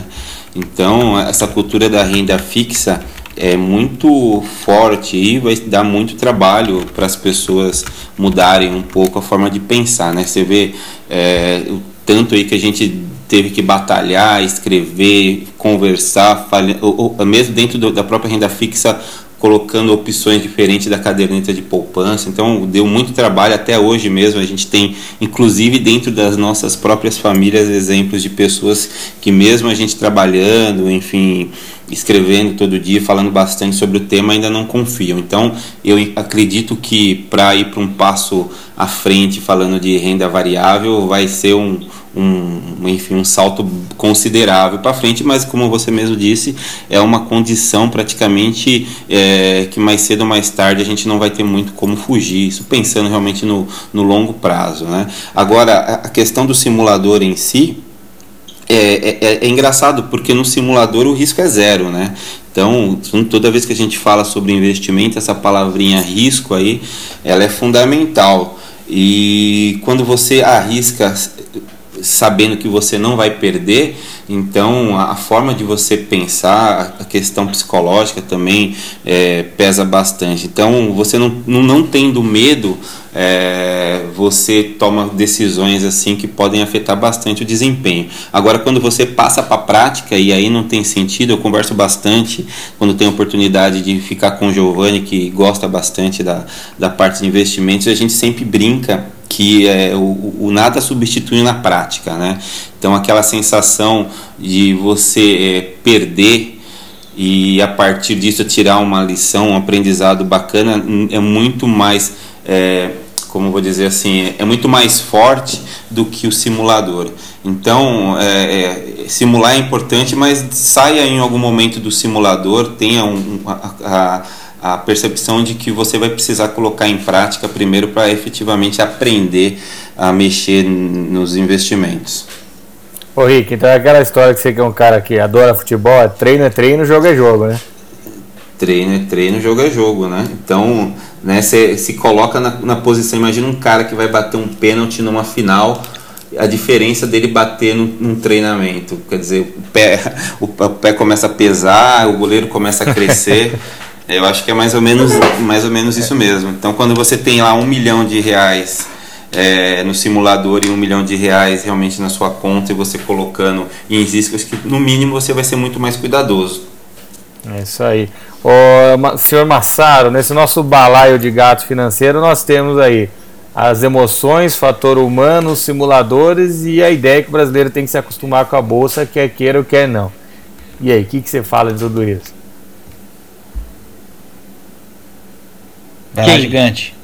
Então, essa cultura da renda fixa é muito forte e vai dar muito trabalho para as pessoas mudarem um pouco a forma de pensar, né? Você vê é, tanto aí que a gente teve que batalhar, escrever, conversar, ou, ou, mesmo dentro do, da própria renda fixa, colocando opções diferentes da caderneta de poupança. Então, deu muito trabalho até hoje mesmo. A gente tem, inclusive, dentro das nossas próprias famílias, exemplos de pessoas que, mesmo a gente trabalhando, enfim, escrevendo todo dia, falando bastante sobre o tema, ainda não confiam. Então, eu acredito que para ir para um passo à frente, falando de renda variável, vai ser um, um, enfim, um salto considerável para frente, mas como você mesmo disse, é uma condição praticamente é, que mais cedo ou mais tarde a gente não vai ter muito como fugir, isso pensando realmente no, no longo prazo. Né? Agora, a questão do simulador em si, é, é, é, engraçado porque no simulador o risco é zero, né? Então, toda vez que a gente fala sobre investimento, essa palavrinha risco aí, ela é fundamental. E quando você arrisca sabendo que você não vai perder, então a forma de você pensar, a questão psicológica também é, pesa bastante. Então você não, não, não tendo medo, é, você toma decisões assim que podem afetar bastante o desempenho. Agora quando você passa para a prática e aí não tem sentido, eu converso bastante quando tenho oportunidade de ficar com o Giovanni que gosta bastante da, da parte de investimentos, a gente sempre brinca que é, o, o, nada substitui na prática, né? Então aquela sensação de você é, perder e a partir disso tirar uma lição, um aprendizado bacana é muito mais, é, como vou dizer assim, é muito mais forte do que o simulador. Então é, é simular é importante, mas saia em algum momento do simulador, tenha um, a, a a percepção de que você vai precisar colocar em prática primeiro para efetivamente aprender a mexer nos investimentos. Ô Rick, então é aquela história que você que é um cara que adora futebol, é treino é treino, jogo é jogo, né? Treino é treino, jogo é jogo, né? Então, né, você se coloca na, na posição, imagina um cara que vai bater um pênalti numa final, a diferença dele bater num, num, treinamento. Quer dizer, o pé, o pé começa a pesar, o goleiro começa a crescer. Eu acho que é mais ou menos, mais ou menos isso mesmo. Então, quando você tem lá um milhão de reais é, no simulador e um milhão de reais realmente na sua conta e você colocando em riscos que, no mínimo, você vai ser muito mais cuidadoso. É isso aí. Ô, senhor Massaro, nesse nosso balaio de gato financeiro, nós temos aí as emoções, fator humano, simuladores e a ideia que o brasileiro tem que se acostumar com a bolsa, quer queira ou quer não. E aí, o que, que você fala de tudo isso? Vai gigante.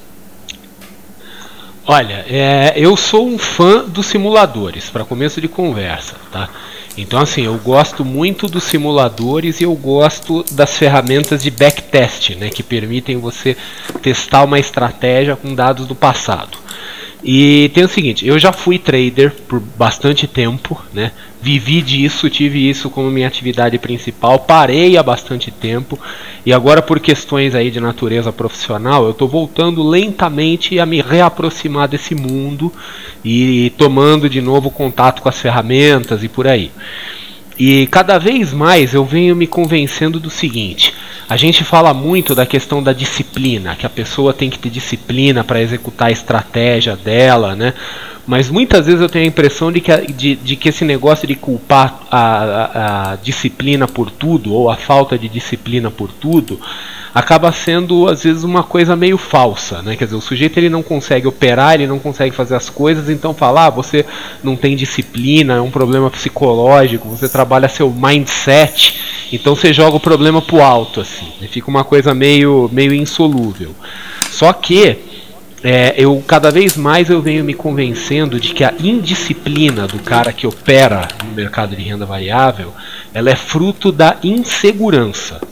Olha, é, eu sou um fã dos simuladores, para começo de conversa, tá? Então, assim, eu gosto muito dos simuladores e eu gosto das ferramentas de backtest, né, que permitem você testar uma estratégia com dados do passado. E tem o seguinte, eu já fui trader por bastante tempo, né? Vivi disso, tive isso como minha atividade principal, parei há bastante tempo e agora por questões aí de natureza profissional, eu estou voltando lentamente a me reaproximar desse mundo e tomando de novo contato com as ferramentas e por aí. E cada vez mais eu venho me convencendo do seguinte: a gente fala muito da questão da disciplina, que a pessoa tem que ter disciplina para executar a estratégia dela, né? Mas muitas vezes eu tenho a impressão de que, de, de que esse negócio de culpar a, a, a disciplina por tudo, ou a falta de disciplina por tudo, acaba sendo às vezes uma coisa meio falsa, né? Quer dizer, o sujeito ele não consegue operar, ele não consegue fazer as coisas, então falar, ah, você não tem disciplina, é um problema psicológico, você trabalha seu mindset, então você joga o problema pro alto assim, né? fica uma coisa meio meio insolúvel. Só que é, eu cada vez mais eu venho me convencendo de que a indisciplina do cara que opera no mercado de renda variável, ela é fruto da insegurança.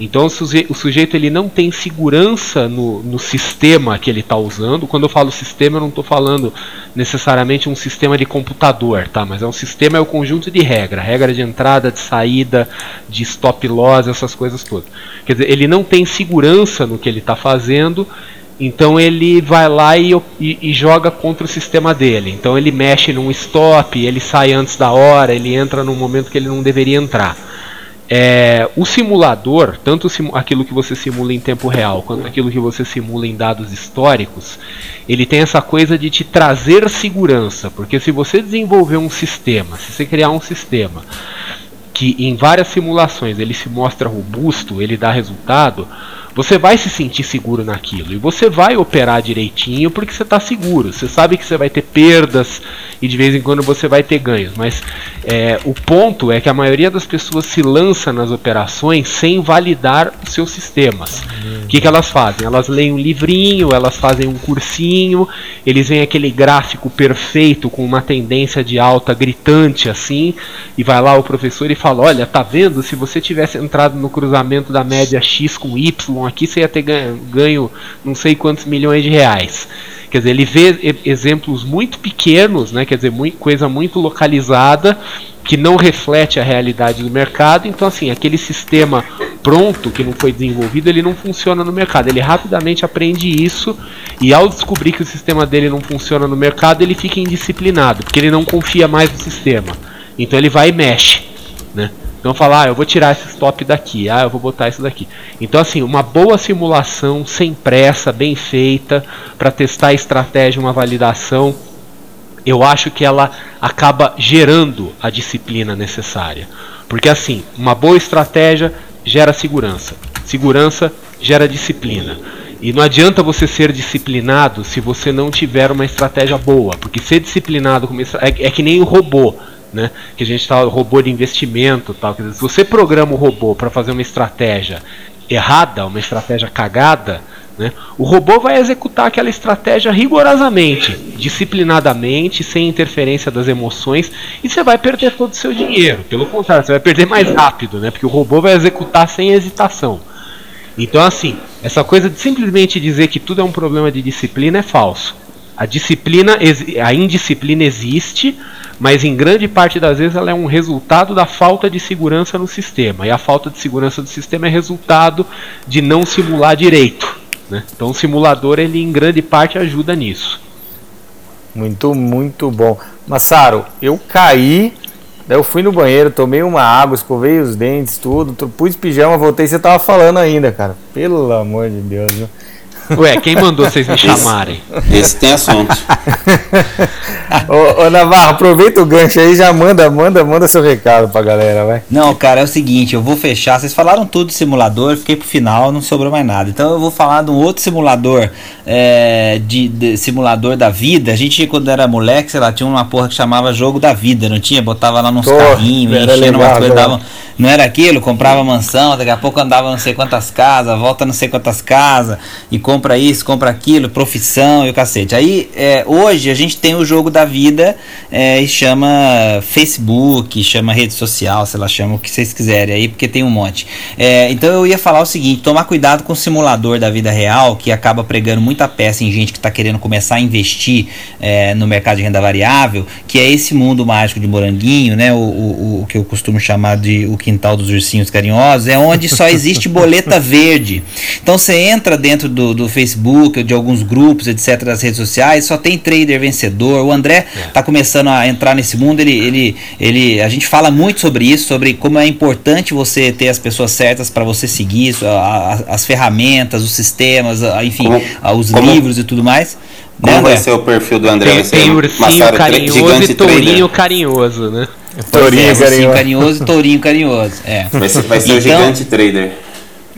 Então o sujeito ele não tem segurança no, no sistema que ele está usando. Quando eu falo sistema, eu não estou falando necessariamente um sistema de computador, tá? Mas é um sistema, é o um conjunto de regra, regra de entrada, de saída, de stop loss, essas coisas todas. Quer dizer, ele não tem segurança no que ele está fazendo. Então ele vai lá e, e, e, joga contra o sistema dele. Então ele mexe num stop, ele sai antes da hora, ele entra num momento que ele não deveria entrar. É, o simulador, tanto aquilo que você simula em tempo real quanto aquilo que você simula em dados históricos, ele tem essa coisa de te trazer segurança, porque se você desenvolver um sistema, se você criar um sistema que em várias simulações ele se mostra robusto, ele dá resultado, você vai se sentir seguro naquilo e você vai operar direitinho porque você está seguro. Você sabe que você vai ter perdas e de vez em quando você vai ter ganhos, mas é, o ponto é que a maioria das pessoas se lança nas operações sem validar os seus sistemas. O que, que elas fazem? Elas leem um livrinho, elas fazem um cursinho, eles veem aquele gráfico perfeito com uma tendência de alta gritante assim, e vai lá o professor e fala: Olha, tá vendo? Se você tivesse entrado no cruzamento da média X com Y aqui você ia ter ganho, ganho não sei quantos milhões de reais. Quer dizer, ele vê exemplos muito pequenos, né? quer dizer, muito, coisa muito localizada, que não reflete a realidade do mercado. Então, assim, aquele sistema pronto, que não foi desenvolvido, ele não funciona no mercado. Ele rapidamente aprende isso e ao descobrir que o sistema dele não funciona no mercado, ele fica indisciplinado, porque ele não confia mais no sistema. Então ele vai e mexe, né? Então falar, ah, eu vou tirar esse stop daqui, ah, eu vou botar isso daqui. Então assim, uma boa simulação sem pressa, bem feita, para testar a estratégia, uma validação, eu acho que ela acaba gerando a disciplina necessária. Porque assim, uma boa estratégia gera segurança. Segurança gera disciplina. E não adianta você ser disciplinado se você não tiver uma estratégia boa, porque ser disciplinado é, é que nem o robô né? Que a gente está robô de investimento, tal. Dizer, se você programa o robô para fazer uma estratégia errada, uma estratégia cagada, né? O robô vai executar aquela estratégia rigorosamente, disciplinadamente, sem interferência das emoções, e você vai perder todo o seu dinheiro. Pelo contrário, você vai perder mais rápido, né? Porque o robô vai executar sem hesitação. Então, assim, essa coisa de simplesmente dizer que tudo é um problema de disciplina é falso. A disciplina, a indisciplina existe, mas em grande parte das vezes ela é um resultado da falta de segurança no sistema. E a falta de segurança do sistema é resultado de não simular direito. Né? Então o simulador ele em grande parte ajuda nisso. Muito, muito bom. Massaro, eu caí, daí eu fui no banheiro, tomei uma água, escovei os dentes, tudo, pus pijama, voltei, você tava falando ainda, cara. Pelo amor de Deus, viu? Ué, quem mandou vocês me chamarem? Esse, esse tem assunto. ô, ô, Navarro, aproveita o gancho aí já manda, manda, manda seu recado pra galera, vai. Não, cara, é o seguinte, eu vou fechar. Vocês falaram tudo de simulador, fiquei pro final, não sobrou mais nada. Então eu vou falar de um outro simulador, é, de, de, simulador da vida. A gente, quando era moleque, sei lá, tinha uma porra que chamava Jogo da Vida, não tinha? Botava lá nos carrinhos, enchendo uma coisa, dava, não era aquilo? Comprava mansão, daqui a pouco andava não sei quantas casas, volta não sei quantas casas, e compra compra isso, compra aquilo, profissão e o cacete. Aí, é, hoje a gente tem o jogo da vida é, e chama Facebook, chama rede social, sei lá, chama o que vocês quiserem aí, porque tem um monte. É, então eu ia falar o seguinte: tomar cuidado com o simulador da vida real, que acaba pregando muita peça em gente que está querendo começar a investir é, no mercado de renda variável, que é esse mundo mágico de moranguinho, né? O, o, o que eu costumo chamar de o quintal dos ursinhos carinhosos, é onde só existe boleta verde. Então você entra dentro do, do Facebook, de alguns grupos, etc., das redes sociais, só tem trader vencedor. O André está é. começando a entrar nesse mundo, ele, ele, ele, a gente fala muito sobre isso, sobre como é importante você ter as pessoas certas para você seguir, as ferramentas, os sistemas, enfim, como, os como, livros e tudo mais. Como né, vai ser o perfil do André? Tem, tem ursinho carinhoso e tourinho carinhoso, né? Tourinho é, carinhoso. carinhoso e tourinho carinhoso. É. Vai ser, vai ser então, o gigante trader.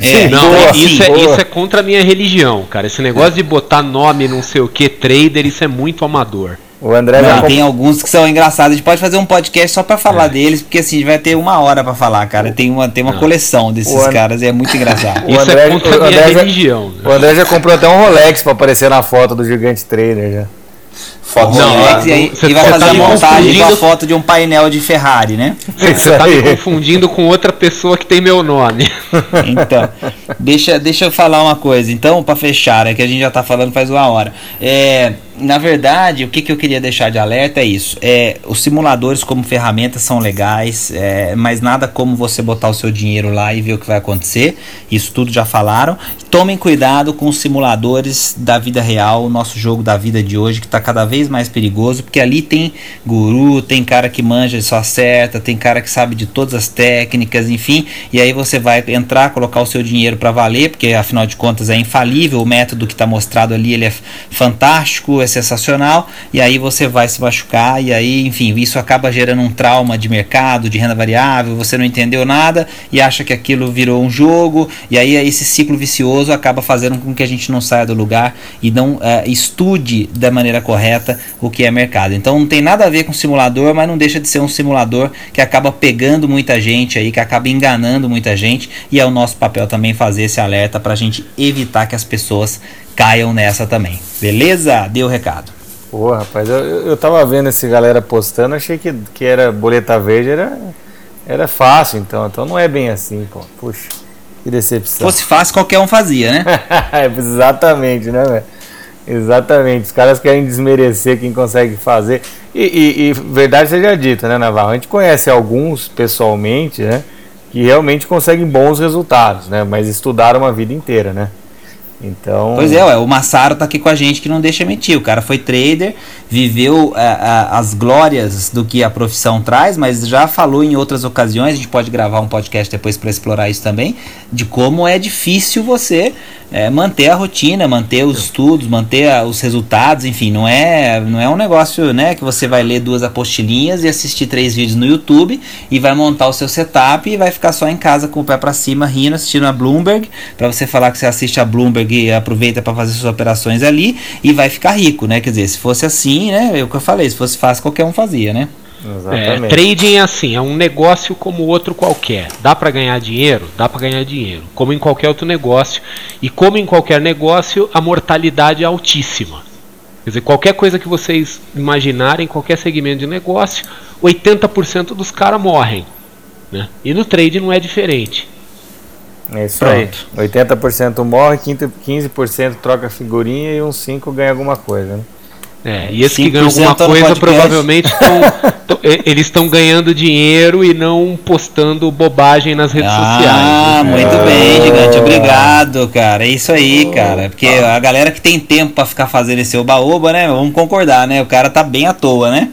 É, não, boa, isso, é, isso é contra a minha religião, cara. Esse negócio de botar nome não sei o que, trader, isso é muito amador. O André não, tem alguns que são engraçados. A gente pode fazer um podcast só para falar é. deles, porque assim vai ter uma hora para falar, cara. Tem uma, tem uma coleção desses caras e é muito engraçado. Isso André, é contra a minha religião. Já, né? O André já comprou até um Rolex para aparecer na foto do gigante trader já. Foto não, Rolex, e, aí, e vai fazer tá a montagem com a foto de um painel de Ferrari, né? Você tá me confundindo com outra pessoa que tem meu nome. Então, deixa, deixa eu falar uma coisa. Então, para fechar, é que a gente já tá falando faz uma hora. É na verdade, o que, que eu queria deixar de alerta é isso. É, os simuladores como ferramenta são legais, é, mas nada como você botar o seu dinheiro lá e ver o que vai acontecer. Isso tudo já falaram. Tomem cuidado com os simuladores da vida real, o nosso jogo da vida de hoje, que está cada vez mais perigoso, porque ali tem guru, tem cara que manja e só acerta, tem cara que sabe de todas as técnicas, enfim. E aí você vai entrar, colocar o seu dinheiro para valer, porque afinal de contas é infalível, o método que está mostrado ali ele é fantástico é sensacional, e aí você vai se machucar, e aí, enfim, isso acaba gerando um trauma de mercado, de renda variável, você não entendeu nada e acha que aquilo virou um jogo, e aí esse ciclo vicioso acaba fazendo com que a gente não saia do lugar e não é, estude da maneira correta o que é mercado. Então não tem nada a ver com simulador, mas não deixa de ser um simulador que acaba pegando muita gente aí, que acaba enganando muita gente, e é o nosso papel também fazer esse alerta para a gente evitar que as pessoas caiam nessa também. Beleza? Deu o recado. Pô, rapaz, eu, eu tava vendo esse galera postando, achei que, que era boleta verde, era, era fácil, então. Então não é bem assim, pô. Puxa, que decepção. Se fosse fácil, qualquer um fazia, né? Exatamente, né, velho? Exatamente. Os caras querem desmerecer quem consegue fazer. E, e, e, verdade seja dita, né, Navarro? A gente conhece alguns pessoalmente, né? que realmente conseguem bons resultados, né? Mas estudaram a vida inteira, né? Então. Pois é, ué, o Massaro tá aqui com a gente que não deixa mentir. O cara foi trader, viveu a, é, a, as glórias do que a profissão traz, mas já falou em outras ocasiões. A gente pode gravar um podcast depois para explorar isso também, de como é difícil você é, manter a rotina, manter os estudos, manter a, os resultados, enfim, não é, não é um negócio né, que você vai ler duas apostilinhas e assistir três vídeos no YouTube e vai montar o seu setup e vai ficar só em casa com o pé para cima rindo, assistindo a Bloomberg, para você falar que você assiste a Bloomberg aproveita para fazer suas operações ali e vai ficar rico, né? Quer dizer, se fosse assim, né, é o que eu falei, se fosse fácil qualquer um fazia, né? É, trading é assim, é um negócio como outro qualquer. Dá para ganhar dinheiro? Dá para ganhar dinheiro, como em qualquer outro negócio. E como em qualquer negócio, a mortalidade é altíssima. Quer dizer, qualquer coisa que vocês imaginarem, qualquer segmento de negócio, 80% dos caras morrem. Né? E no trade não é diferente. É isso Pronto. aí. 80% morre, 15% troca figurinha e uns 5% ganha alguma coisa. Né? É, e esses que ganham alguma coisa provavelmente tão, eles estão ganhando dinheiro e não postando bobagem nas redes ah, sociais. Ah, né? muito é. bem, gigante. Obrigado, cara. É isso aí, oh, cara. Porque ah. a galera que tem tempo para ficar fazendo esse oba-oba, né? Vamos concordar, né? O cara tá bem à toa, né?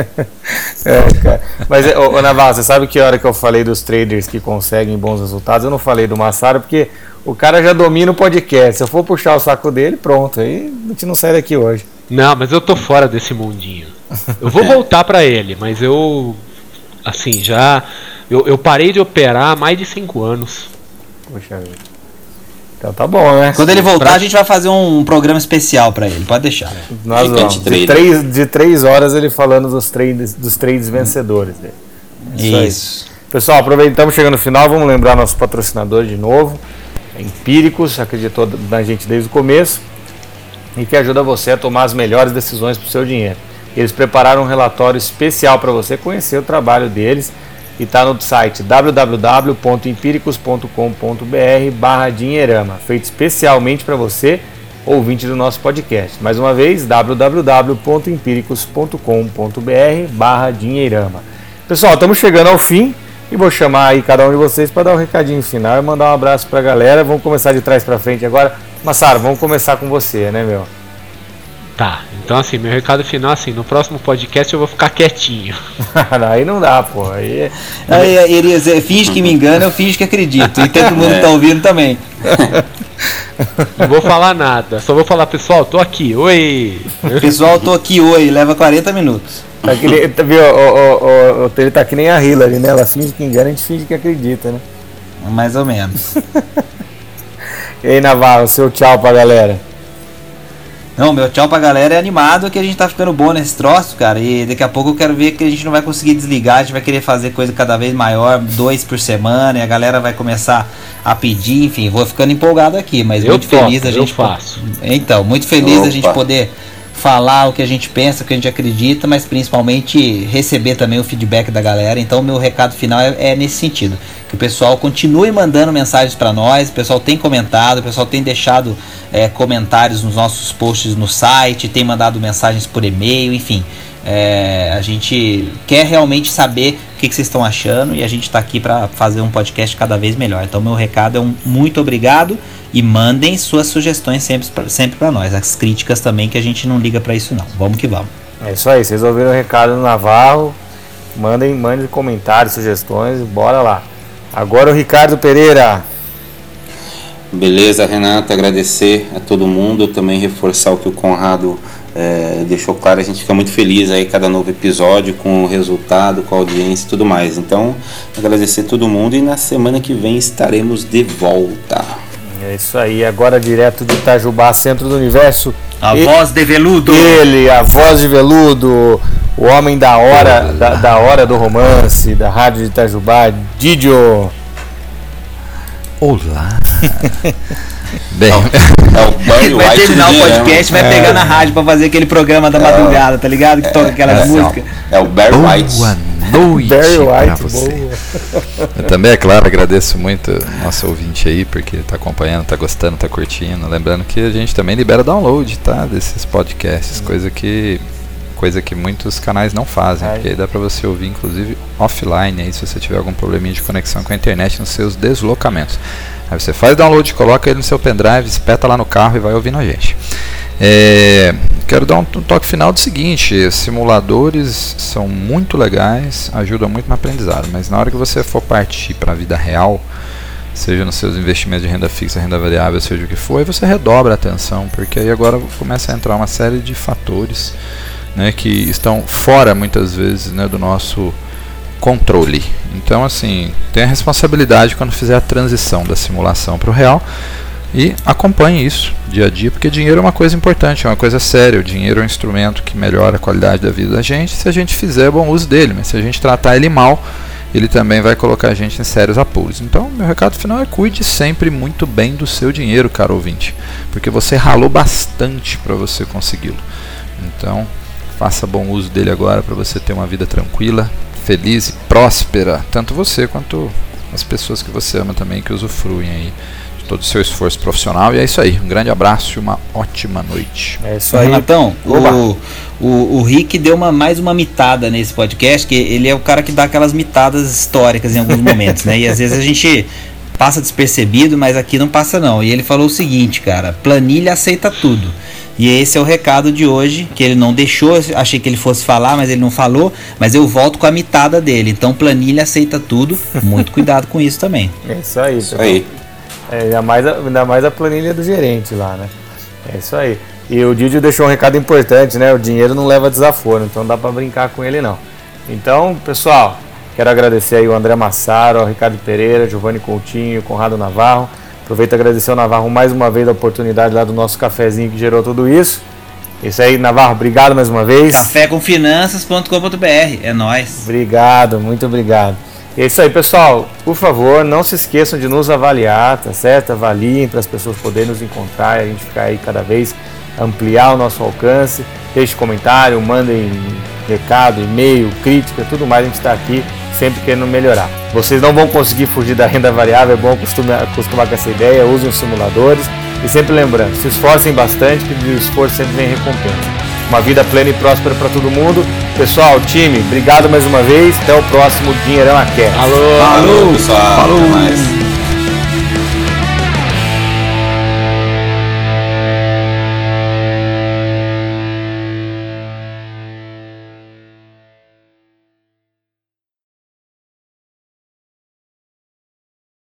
é, cara. Mas, ô, ô Navarro, você sabe que hora que eu falei dos traders que conseguem bons resultados? Eu não falei do Massaro porque o cara já domina o podcast. Se eu for puxar o saco dele, pronto. Aí a gente não sai daqui hoje. Não, mas eu tô fora desse mundinho. Eu vou voltar para ele, mas eu. Assim, já. Eu, eu parei de operar há mais de 5 anos. Poxa vida. Então tá bom, né? Quando ele voltar, pra... a gente vai fazer um, programa especial para ele, pode deixar. Nós vamos. De três, de três horas ele falando dos trades, dos trades vencedores dele. Isso. Isso. Pessoal, aproveitamos chegando no final, vamos lembrar nosso patrocinador de novo. Empíricos, acreditou na gente desde o começo e que ajuda você a tomar as melhores decisões para o seu dinheiro. Eles prepararam um relatório especial para você conhecer o trabalho deles e está no site www.empíricos.com.br barra dinheirama, feito especialmente para você, ouvinte do nosso podcast. Mais uma vez, www.empíricos.com.br barra dinheirama. Pessoal, estamos chegando ao fim e vou chamar aí cada um de vocês para dar um recadinho final e mandar um abraço para a galera. Vamos começar de trás para frente agora. Massaro, vamos começar com você, né, meu? Tá, então assim, meu recado final assim, no próximo podcast eu vou ficar quietinho. aí não dá, pô. Aí, aí ele finge que me engana, eu finge que acredito. E todo mundo é. tá ouvindo também. Não vou falar nada, só vou falar, pessoal, tô aqui, oi! Pessoal, tô aqui, oi, leva 40 minutos. Tá que nem, tá, viu, o, o, o, ele tá que nem a Hillary, né? Ela finge que engana, a gente finge que acredita, né? Mais ou menos. E aí, Navarro, seu tchau pra galera. Não, meu tchau pra galera é animado que a gente tá ficando bom nesse troço, cara. E daqui a pouco eu quero ver que a gente não vai conseguir desligar, a gente vai querer fazer coisa cada vez maior, dois por semana, e a galera vai começar a pedir, enfim, vou ficando empolgado aqui, mas eu muito toco, feliz da gente. Eu faço. Então, muito feliz Opa. da gente poder falar o que a gente pensa, o que a gente acredita, mas principalmente receber também o feedback da galera. Então, meu recado final é, é nesse sentido: que o pessoal continue mandando mensagens para nós, o pessoal tem comentado, o pessoal tem deixado é, comentários nos nossos posts no site, tem mandado mensagens por e-mail, enfim. É, a gente quer realmente saber o que, que vocês estão achando e a gente está aqui para fazer um podcast cada vez melhor. Então, meu recado é um muito obrigado e mandem suas sugestões sempre para sempre nós. As críticas também, que a gente não liga para isso não. Vamos que vamos. É isso aí, vocês ouviram o recado do Navarro. Mandem, mandem comentários, sugestões, bora lá. Agora o Ricardo Pereira. Beleza, Renato, agradecer a todo mundo, também reforçar o que o Conrado é, deixou claro, a gente fica muito feliz aí cada novo episódio com o resultado, com a audiência e tudo mais. Então, agradecer a todo mundo e na semana que vem estaremos de volta. É isso aí, agora direto de Itajubá, centro do universo. A e, voz de veludo. Ele, a voz de veludo, o homem da hora, da, da hora do romance, da rádio de Itajubá, Didio. Olá. Bem, é o vai terminar o podcast, vai é. pegar na rádio para fazer aquele programa da madrugada, tá ligado? Que toca aquela é, música. É o Barry White. Boa noite Barry White, você. Eu também, é claro, agradeço muito nosso ouvinte aí, porque tá acompanhando, tá gostando, tá curtindo. Lembrando que a gente também libera download, tá? Desses podcasts, coisa que coisa que muitos canais não fazem, porque aí dá para você ouvir inclusive offline aí se você tiver algum probleminha de conexão com a internet nos seus deslocamentos. Aí você faz download, coloca ele no seu pendrive, espeta lá no carro e vai ouvindo a gente. É, quero dar um, toque final do seguinte: simuladores são muito legais, ajudam muito no aprendizado, mas na hora que você for partir para a vida real, seja nos seus investimentos de renda fixa, renda variável, seja o que for, aí você redobra a atenção, porque aí agora começa a entrar uma série de fatores né, que estão fora muitas vezes né, do nosso controle. Então, assim, tenha responsabilidade quando fizer a transição da simulação para o real e acompanhe isso dia a dia, porque dinheiro é uma coisa importante, é uma coisa séria. O dinheiro é um instrumento que melhora a qualidade da vida da gente se a gente fizer bom uso dele, mas se a gente tratar ele mal, ele também vai colocar a gente em sérios apuros. Então, meu recado final é cuide sempre muito bem do seu dinheiro, caro ouvinte, porque você ralou bastante para você consegui-lo. Então, faça bom uso dele agora para você ter uma vida tranquila, feliz e próspera, tanto você quanto as pessoas que você ama também que usufruem aí todo o seu esforço profissional. E é isso aí. Um grande abraço e uma ótima noite. É isso aí. Renatão, o, o, o Rick deu uma, mais uma mitada nesse podcast, que ele é o cara que dá aquelas mitadas históricas em alguns momentos, né? E às vezes a gente passa despercebido, mas aqui não passa não. E ele falou o seguinte, cara, planilha aceita tudo. E esse é o recado de hoje, que ele não deixou, achei que ele fosse falar, mas ele não falou, mas eu volto com a mitada dele. Então planilha aceita tudo, muito cuidado com isso também. É isso aí. Isso aí. É, ainda, mais a, ainda mais a planilha do gerente lá, né? É isso aí. E o Didio deixou um recado importante, né? O dinheiro não leva desaforo, então dá para brincar com ele não. Então, pessoal, quero agradecer aí o André Massaro, o Ricardo Pereira, Giovanni Coutinho, Conrado Navarro. Aproveito e agradecer ao Navarro mais uma vez a oportunidade lá do nosso cafezinho que gerou tudo isso. Isso aí, Navarro, obrigado mais uma vez. Cafécomfinanças.com.br, é nós. Obrigado, muito obrigado. É isso aí, pessoal. Por favor, não se esqueçam de nos avaliar, tá certo? Avaliem para as pessoas poderem nos encontrar, a gente ficar aí cada vez ampliar o nosso alcance. Deixe comentário, mandem recado, e-mail, crítica, tudo mais. A gente está aqui sempre querendo melhorar. Vocês não vão conseguir fugir da renda variável, é bom acostumar, acostumar com essa ideia. Usem os simuladores e sempre lembrando, se esforcem bastante, que do esforço sempre vem recompensa uma vida plena e próspera para todo mundo. Pessoal, time, obrigado mais uma vez. Até o próximo Dinheirão Aqui. Alô, alô, pessoal. Falou. Até mais.